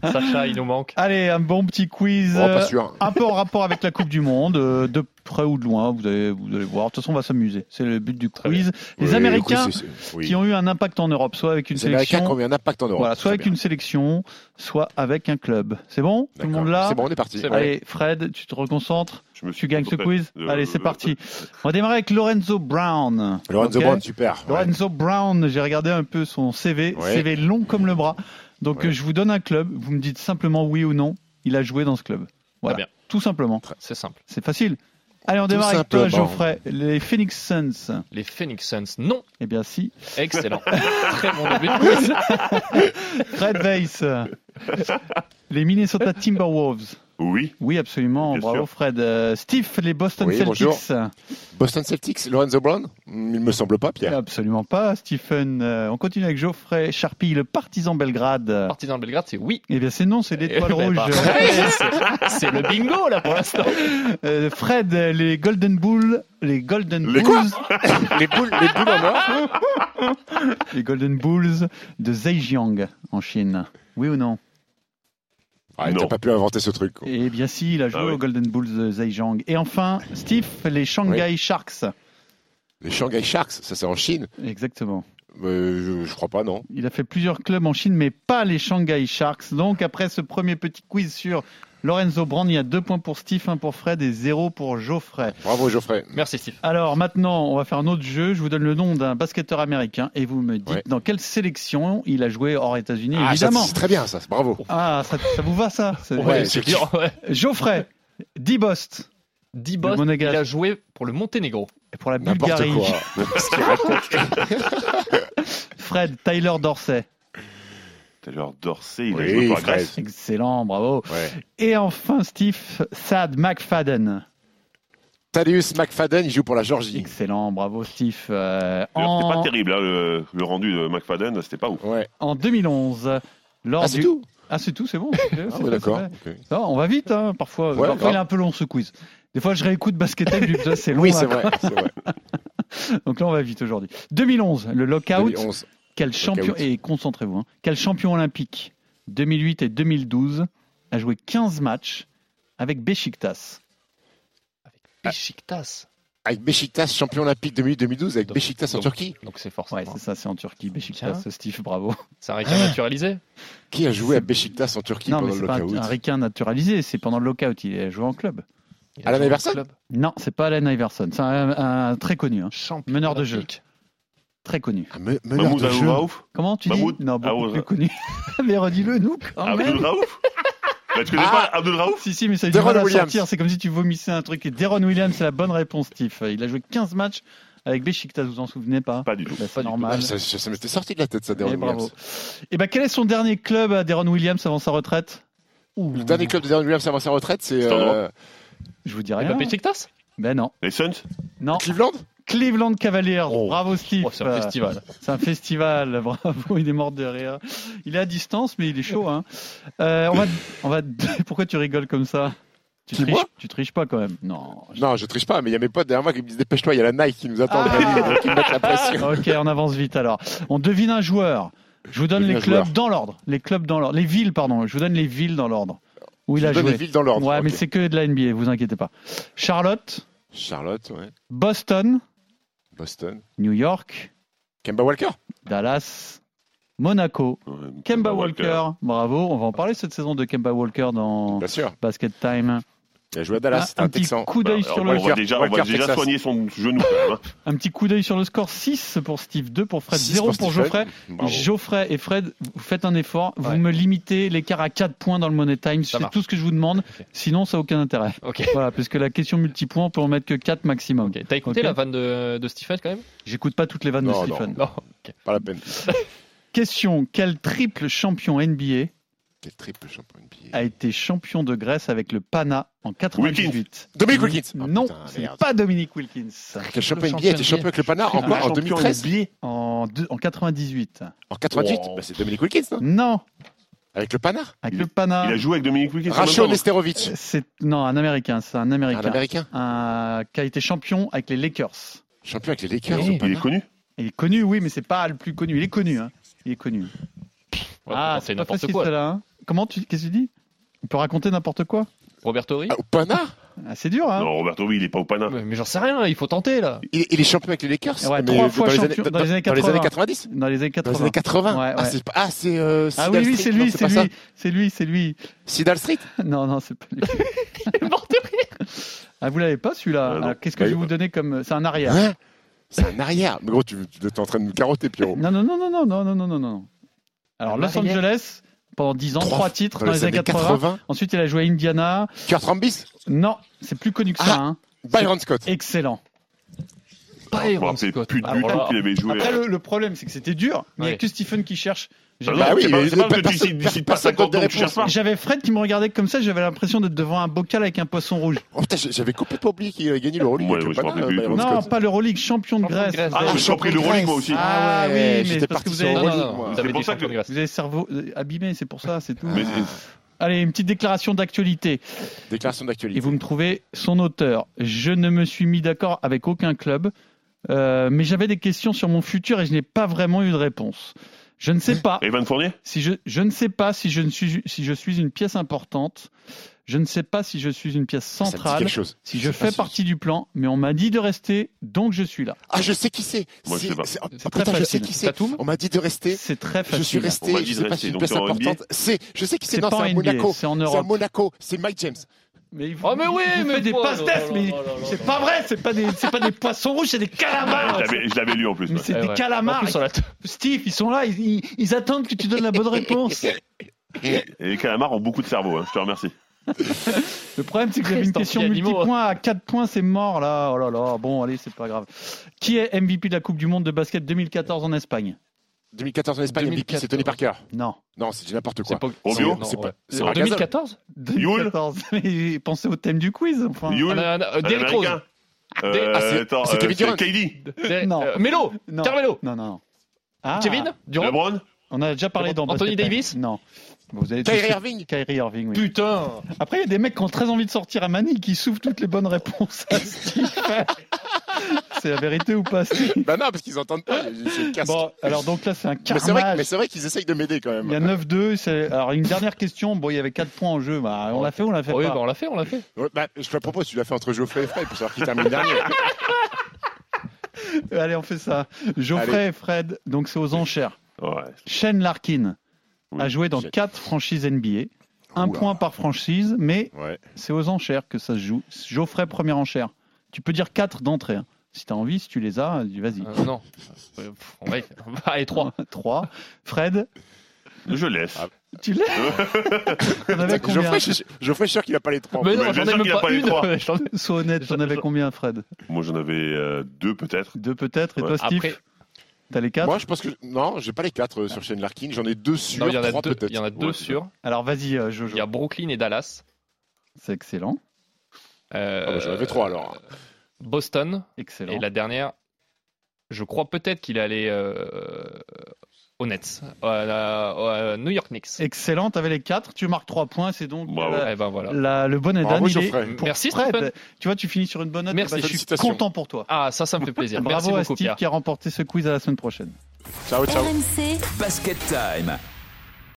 Sacha, il nous manque. Allez, un bon petit quiz. Oh, pas euh, sûr. Un peu en rapport avec la Coupe du Monde, euh, de près ou de loin, vous allez, vous allez voir. De toute façon, on va s'amuser. C'est le but du quiz. Les Oui, Américains oui, c'est- c'est- oui. qui ont eu un impact en Europe, soit avec une Les Américains sélection, qui ont eu un impact en Europe. voilà, soit avec bien. une sélection, soit avec un club. C'est bon? Tout le monde là? C'est bon, on est parti. Allez, Fred, tu te reconcentres Je me suis Tu gagnes ce quiz Allez, c'est parti. On va démarrer avec Lorenzo Brown. Lorenzo Brown, super. Ouais. Lorenzo Brown, j'ai regardé un peu son CV, Ouais. CV long comme le bras. Donc Ouais. je vous donne un club, vous me dites simplement oui ou non, il a joué dans ce club. Voilà, bien. tout simplement. C'est simple. C'est facile. Allez, on Tout démarre avec toi. Geoffrey. Les Phoenix Suns. Les Phoenix Suns, non. Eh bien, si. Excellent. Très bon début de quiz. Fred Weiss. les Minnesota Timberwolves. Oui. Oui, absolument. Bien Bravo, sûr. Fred. Euh, Steve, les Boston Oui, Celtics. bonjour. Boston Celtics, Lorenzo Brown Hmm, Il me semble pas, Pierre. Absolument pas, Stephen. Euh, on continue avec Geoffrey Charpie, le partisan Belgrade. Partisan de Belgrade, c'est oui. Eh bien, c'est non, c'est l'étoile Eh ben, rouge. bah, c'est- le bingo, là, pour l'instant. Euh, Fred, les Golden Bulls, les Golden Les Bulls, quoi les boules, les boules en or les Golden Bulls de Zhejiang en Chine. Oui ou non? Ah. T'as pas pu inventer ce truc. quoi. Eh bien, si, il a joué Ah oui. aux Golden Bulls de Zhejiang. Et enfin, Steve, les Shanghai Sharks. Les Shanghai Sharks, ça c'est en Chine Exactement. Euh, je, je crois pas, non. Il a fait plusieurs clubs en Chine, mais pas les Shanghai Sharks. Donc, après ce premier petit quiz sur Lorenzo Brand, il y a deux points pour Steve, un pour Fred et zéro pour Geoffrey. Bravo Geoffrey. Merci, Steve. Alors maintenant, on va faire un autre jeu. Je vous donne le nom d'un basketteur américain et vous me dites Ouais. dans quelle sélection il a joué hors États-unis, Ah, ça, évidemment. c'est très bien ça, bravo. Ah, ça, ça vous va ça? C'est- Ouais, c'est c'est dur. Ouais. Geoffrey, Dibost Dibos, il a joué pour le Monténégro. et pour la Bulgarie. quoi. Fred, Tyler Dorsey. Taylor Dorsey, il a joué pour la. Grèce. Excellent, bravo. Ouais. Et enfin, Steve, Thad McFadden. Thaddeus McFadden, il joue pour la Georgie. Excellent, bravo Steve. Euh, C'était pas terrible, hein, le, le rendu de McFadden, c'était pas ouf. Ouais. en 2011, lors Ah, c'est du... tout Ah, c'est tout, c'est bon. Ah, ouais, d'accord. on va vite, hein, parfois. Ouais, parfois grave. il est un peu long ce quiz. Des fois, je réécoute Basket Time, c'est long. Oui, c'est vrai. c'est vrai. Donc là, on va vite aujourd'hui. 2011, le lockout. 2011. Quel champion et concentrez-vous. hein, quel champion olympique 2008 et 2012 a joué 15 matchs avec Besiktas. Beşiktaş. Avec Beşiktaş, champion olympique 2012, avec Donc- Beşiktaş en donc- Turquie. Donc c'est Ouais, forcément. c'est ça, c'est en Turquie, Besiktas. Tiens. Steve, bravo. C'est un requin naturalisé. Qui a joué à Beşiktaş en Turquie non, mais pendant c'est le pas lockout un, un ricain naturalisé, c'est pendant le lockout. Il a joué en club. Alan Iverson club. Non, c'est pas Allen Iverson. C'est un, un très connu, hein, Champion meneur de jeu. Très connu. Un me- meneur Mahmoud de jeu. Raouf Comment tu Mahmoud dis Non, beaucoup plus connu. mais redis-le, nous, quand Abdul même. Raouf bah, Tu connais Ah. pas Abdul Raouf Si, si, mais ça a du mal à sortir. C'est comme si tu vomissais un truc. Et Deron Williams, c'est la bonne réponse, Steve. Il a joué 15 matchs avec Besiktas, vous vous en souvenez pas Pas du tout. Bah, C'est Ah, normal. ça ça- ça m'était sorti de la tête, ça, Et Deron bravo. Williams. Et ben, quel est son dernier club à Deron Williams avant sa retraite? Ouh, Le dernier club de Deron Williams avant sa retraite, c'est euh, Je vous pas Beşiktaş Ben non. Les Suns Non. Cleveland? Cleveland Cavaliers. Oh. Bravo, Steve. Oh, c'est un festival. C'est un festival. Bravo. Il est mort de rire. Il est à distance, mais il est chaud. Hein. Euh, on va, on va. Pourquoi tu rigoles comme ça? Tu triches, moi tu triches pas quand même. Non. Non, je triche pas, mais il y a mes potes derrière moi qui me disent dépêche-toi, il y a la Nike qui nous attend, Ah. mettent la pression. Ok, on avance vite alors. On devine un joueur. Je vous donne Devine les clubs joueur. dans l'ordre. Les clubs dans l'ordre. Les villes, pardon. Je vous donne les villes dans l'ordre. Où il Je a joué. les villes dans l'ordre. Ouais, mais Ok. c'est que de la NBA, vous inquiétez pas. Charlotte, Charlotte, ouais. Boston, Boston. New York, Kemba Walker Dallas, Monaco, Ouais, Kemba Walker. Bravo. On va en parler cette saison de Kemba Walker dans. Basket Time. Il a joué à Dallas, Un- c'était un un petit Texan. coup d'œil Bah, sur on, le va- on va déjà, on va déjà soigner son genou quand même. hein. Un petit coup d'œil sur le score 6 pour Steve, 2 pour Fred, 6 0 pour. Geoffrey. Bravo. Geoffrey et Fred, vous faites un effort, vous me limitez l'écart à 4 points dans le Money Time, c'est tout ce que je vous demande, sinon ça n'a aucun intérêt. Voilà, parce que la question multipoint, on peut en mettre que 4 maximum. T'as écouté la vanne de, de Stephen quand même? J'écoute pas toutes les vannes Non, de non. Stephen. Non. Ok. Pas la peine. Question, quel triple champion NBA Quel triple champion NBA. a été champion de Grèce avec le Pana en 98 Dominique Wilkins. Ah, Non, putain, ce n'est merde. pas Dominique Wilkins. Quel champion NBA a été champion avec le Pana en Un quoi En champion 2013 NBA. En, deux- en 98. En 88 Wow. Bah, C'est Dominique Wilkins, non? Non, Avec le Pana? Avec Il- le Pana. Il a joué avec Dominique Wilkins. en même Rachel temps. Nesterovic. C'est non un américain, c'est un Un américain, américain. Un- qui a été champion avec les Lakers. Champion avec les Lakers. Il Pana. est connu? Il est connu, oui, mais c'est pas le plus connu. Il est connu, hein. Il est connu. Ouais, ah, c'est c'est n'importe quoi. celle-là. Comment tu, qu'est-ce que tu dis On peut raconter n'importe quoi. Roberto Ri Ah, Au Pana Ah, c'est dur, hein. Non, Roberto, oui, il est pas au Pana. Mais, mais j'en sais rien, il faut tenter là. il, il est champion avec les Lakers Ouais, mais trois dans fois les champion années- dans les années Dans les 80. années 90 Dans les années Dans les 80. années 80 Ouais, Ah, ouais. c'est pas- ah, c'est euh, Ah Sidal oui, oui, Street. c'est Non, lui, c'est pas ça. lui, c'est lui, c'est lui. Sidal Street Non, non, c'est pas lui. Il est mort de rire. Ah, vous l'avez pas celui-là Ah, non. Alors, Qu'est-ce que Bah, je vais vous donner comme C'est un arrière. Hein C'est un arrière. Mais gros, tu, tu es en train de nous carotter, Pierrot. Non, non, non, non, non, non, non, non, non. Alors, Los. Angeles, pendant 10 ans, Trois- trois titres dans dans les les années années 80. 80. Ensuite, il a joué à Indiana. Kurt Rambis Non, c'est plus connu que ça. Ah. hein. Byron Scott. Excellent. Rappelais Scott. plus du Ah, tout voilà. qu'il avait joué. Après, le, le problème, c'est que c'était dur. Mais il n'y a Ouais. que Stephen qui cherche. Non, Bah oui, c'est pas, mais c'est pas parce que tu personne- cites- tu cites pas personne 50 donne ans des que tu cherches pas. J'avais Fred qui me regardait comme ça, j'avais l'impression d'être devant un bocal avec un poisson rouge. Oh putain, j'avais complètement oublié qu'il avait gagné le Euroleague Ouais, ouais, le tout. Non, pas l'Euroleague, champion de Champion de Grèce. Ah, j'ai compris l'Euroleague, moi aussi. Ah oui, mais parce que vous avez- C'est avez pour ça champion que-. Vous avez le cerveau euh, abîmé, c'est pour ça, c'est tout. Allez, une petite déclaration d'actualité. Déclaration Et d'actualité. vous me trouvez son auteur. Je ne me suis mis d'accord avec aucun club, euh, mais j'avais des questions sur mon futur et je n'ai pas vraiment eu de réponse. Je ne sais pas Evan Fournier? Si je, je ne sais pas si je ne suis si je suis une pièce importante. Je ne sais pas si je suis une pièce centrale, quelque chose. si Je pas fais si- partie du plan, mais on m'a dit de rester, donc je suis là. Ah, je sais qui c'est. Moi, je C'est- sais pas. c'est- oh, C'est putain, très je sais facile. qui c'est. On m'a dit de rester. C'est très Je suis facile. resté. On m'a Je dit de sais pas rester, si c'est une donc NBA. importante. C'est, je sais qui c'est. C'est Non, pas c'est en à Monaco. c'est en C'est à Europe. Monaco. C'est Mike James. Mais, Oh, mais oui, vous mais des quoi, là, mais c'est pas vrai, c'est pas des c'est pas des poissons rouges, c'est des calamars. Je l'avais- je l'avais lu en plus. Mais ouais. c'est Eh des ouais. calamars. Plus, on Steve, ils sont là, ils, ils- ils attendent que tu donnes la bonne réponse. Et les calamars ont beaucoup de cerveau, hein, je te remercie. Le problème, c'est que j'avais une question Pianimo. multipoint à 4 points, c'est mort là. Oh là là, bon, allez, c'est pas grave. Qui est MVP de la Coupe du Monde de basket 2014 en Espagne? 2014 en Espagne, MVP, c'est Tony Parker. Non. Non, c'est n'importe quoi. C'est pas- Rubio non, C'est ouais. pas- c'est En pas Gasol. 2014 2014. Mais pensez au thème du quiz. Enfin. Yule, Ah, non, Derrick Rose. Euh, ah, c'est- c'est euh, Kevin Durant. KD, Derrick- Non. euh, Melo Non. Carmelo Non, non, non. Ah, Kevin Durant LeBron, On a déjà parlé dans Anthony. Davis Non. Vous avez Kyrie Irving. Kyrie Irving, oui. Putain Après, il y a des mecs qui ont très envie de sortir à Manille qui souffrent toutes les bonnes réponses à ce qu'il fait. C'est la vérité ou pas Bah non, parce qu'ils entendent pas. casque. Bon, alors donc là, c'est un carnage. mais c'est vrai qu'ils essayent de m'aider quand Il y a même. 9-2. c'est- Alors, une dernière question. Bon, il y avait 4 points en jeu. Bah, on l'a fait ou on l'a fait Oui, pas bah, on l'a fait, on l'a fait. Ouais, bah, je te la propose, tu l'as fait entre Geoffrey et Fred pour savoir qui termine dernier. Allez, on fait ça. Geoffrey Allez. et Fred, donc c'est aux enchères. ouais. Shane Larkin Oui, a joué dans Shane. 4 franchises NBA. Un Oula. point par franchise, mais Ouais. c'est aux enchères que ça se joue. Geoffrey, première enchère. Tu peux dire 4 d'entrée. Si tu as envie, si tu les as, dis, vas-y. Euh, non. Euh, va- Allez, 3. 3. Fred, Je laisse. Ah. tu l'as Geoffrey, je, suis sûr qu'il a pas les trois. Mais non, j'en ai même pas pas les une. trois. J'en Sois honnête, t'en avais combien, Fred Moi, j'en avais euh, deux peut-être. Deux peut-être. Et Ouais. toi, Steve Après, T'as les 4 Moi, je pense que. Non, j'ai pas les quatre euh, sur Shane Larkin. J'en ai deux sur. il y en a trois deux, peut-être. il y en a deux Ouais, sûrs. Alors, vas-y, euh, Jojo. Il y a Brooklyn et Dallas. C'est excellent. Euh, Ah bah, j'en avais trois alors. Boston. Excellent. Et la dernière, je crois peut-être qu'il allait euh, aux Nets, euh, à New York Knicks. Excellent, t'avais les 4. Tu marques 3 points. C'est donc la- Eh ben voilà. la- le bon Edan. Merci, Fred. Stephen. Tu vois, tu finis sur une bonne note. Merci. eh ben, je suis content pour toi. Ah, ça, ça me fait plaisir. Merci Bravo à beaucoup, Steve Pierre. qui a remporté ce quiz à la semaine prochaine. Ciao, ciao. RMC Basket Time.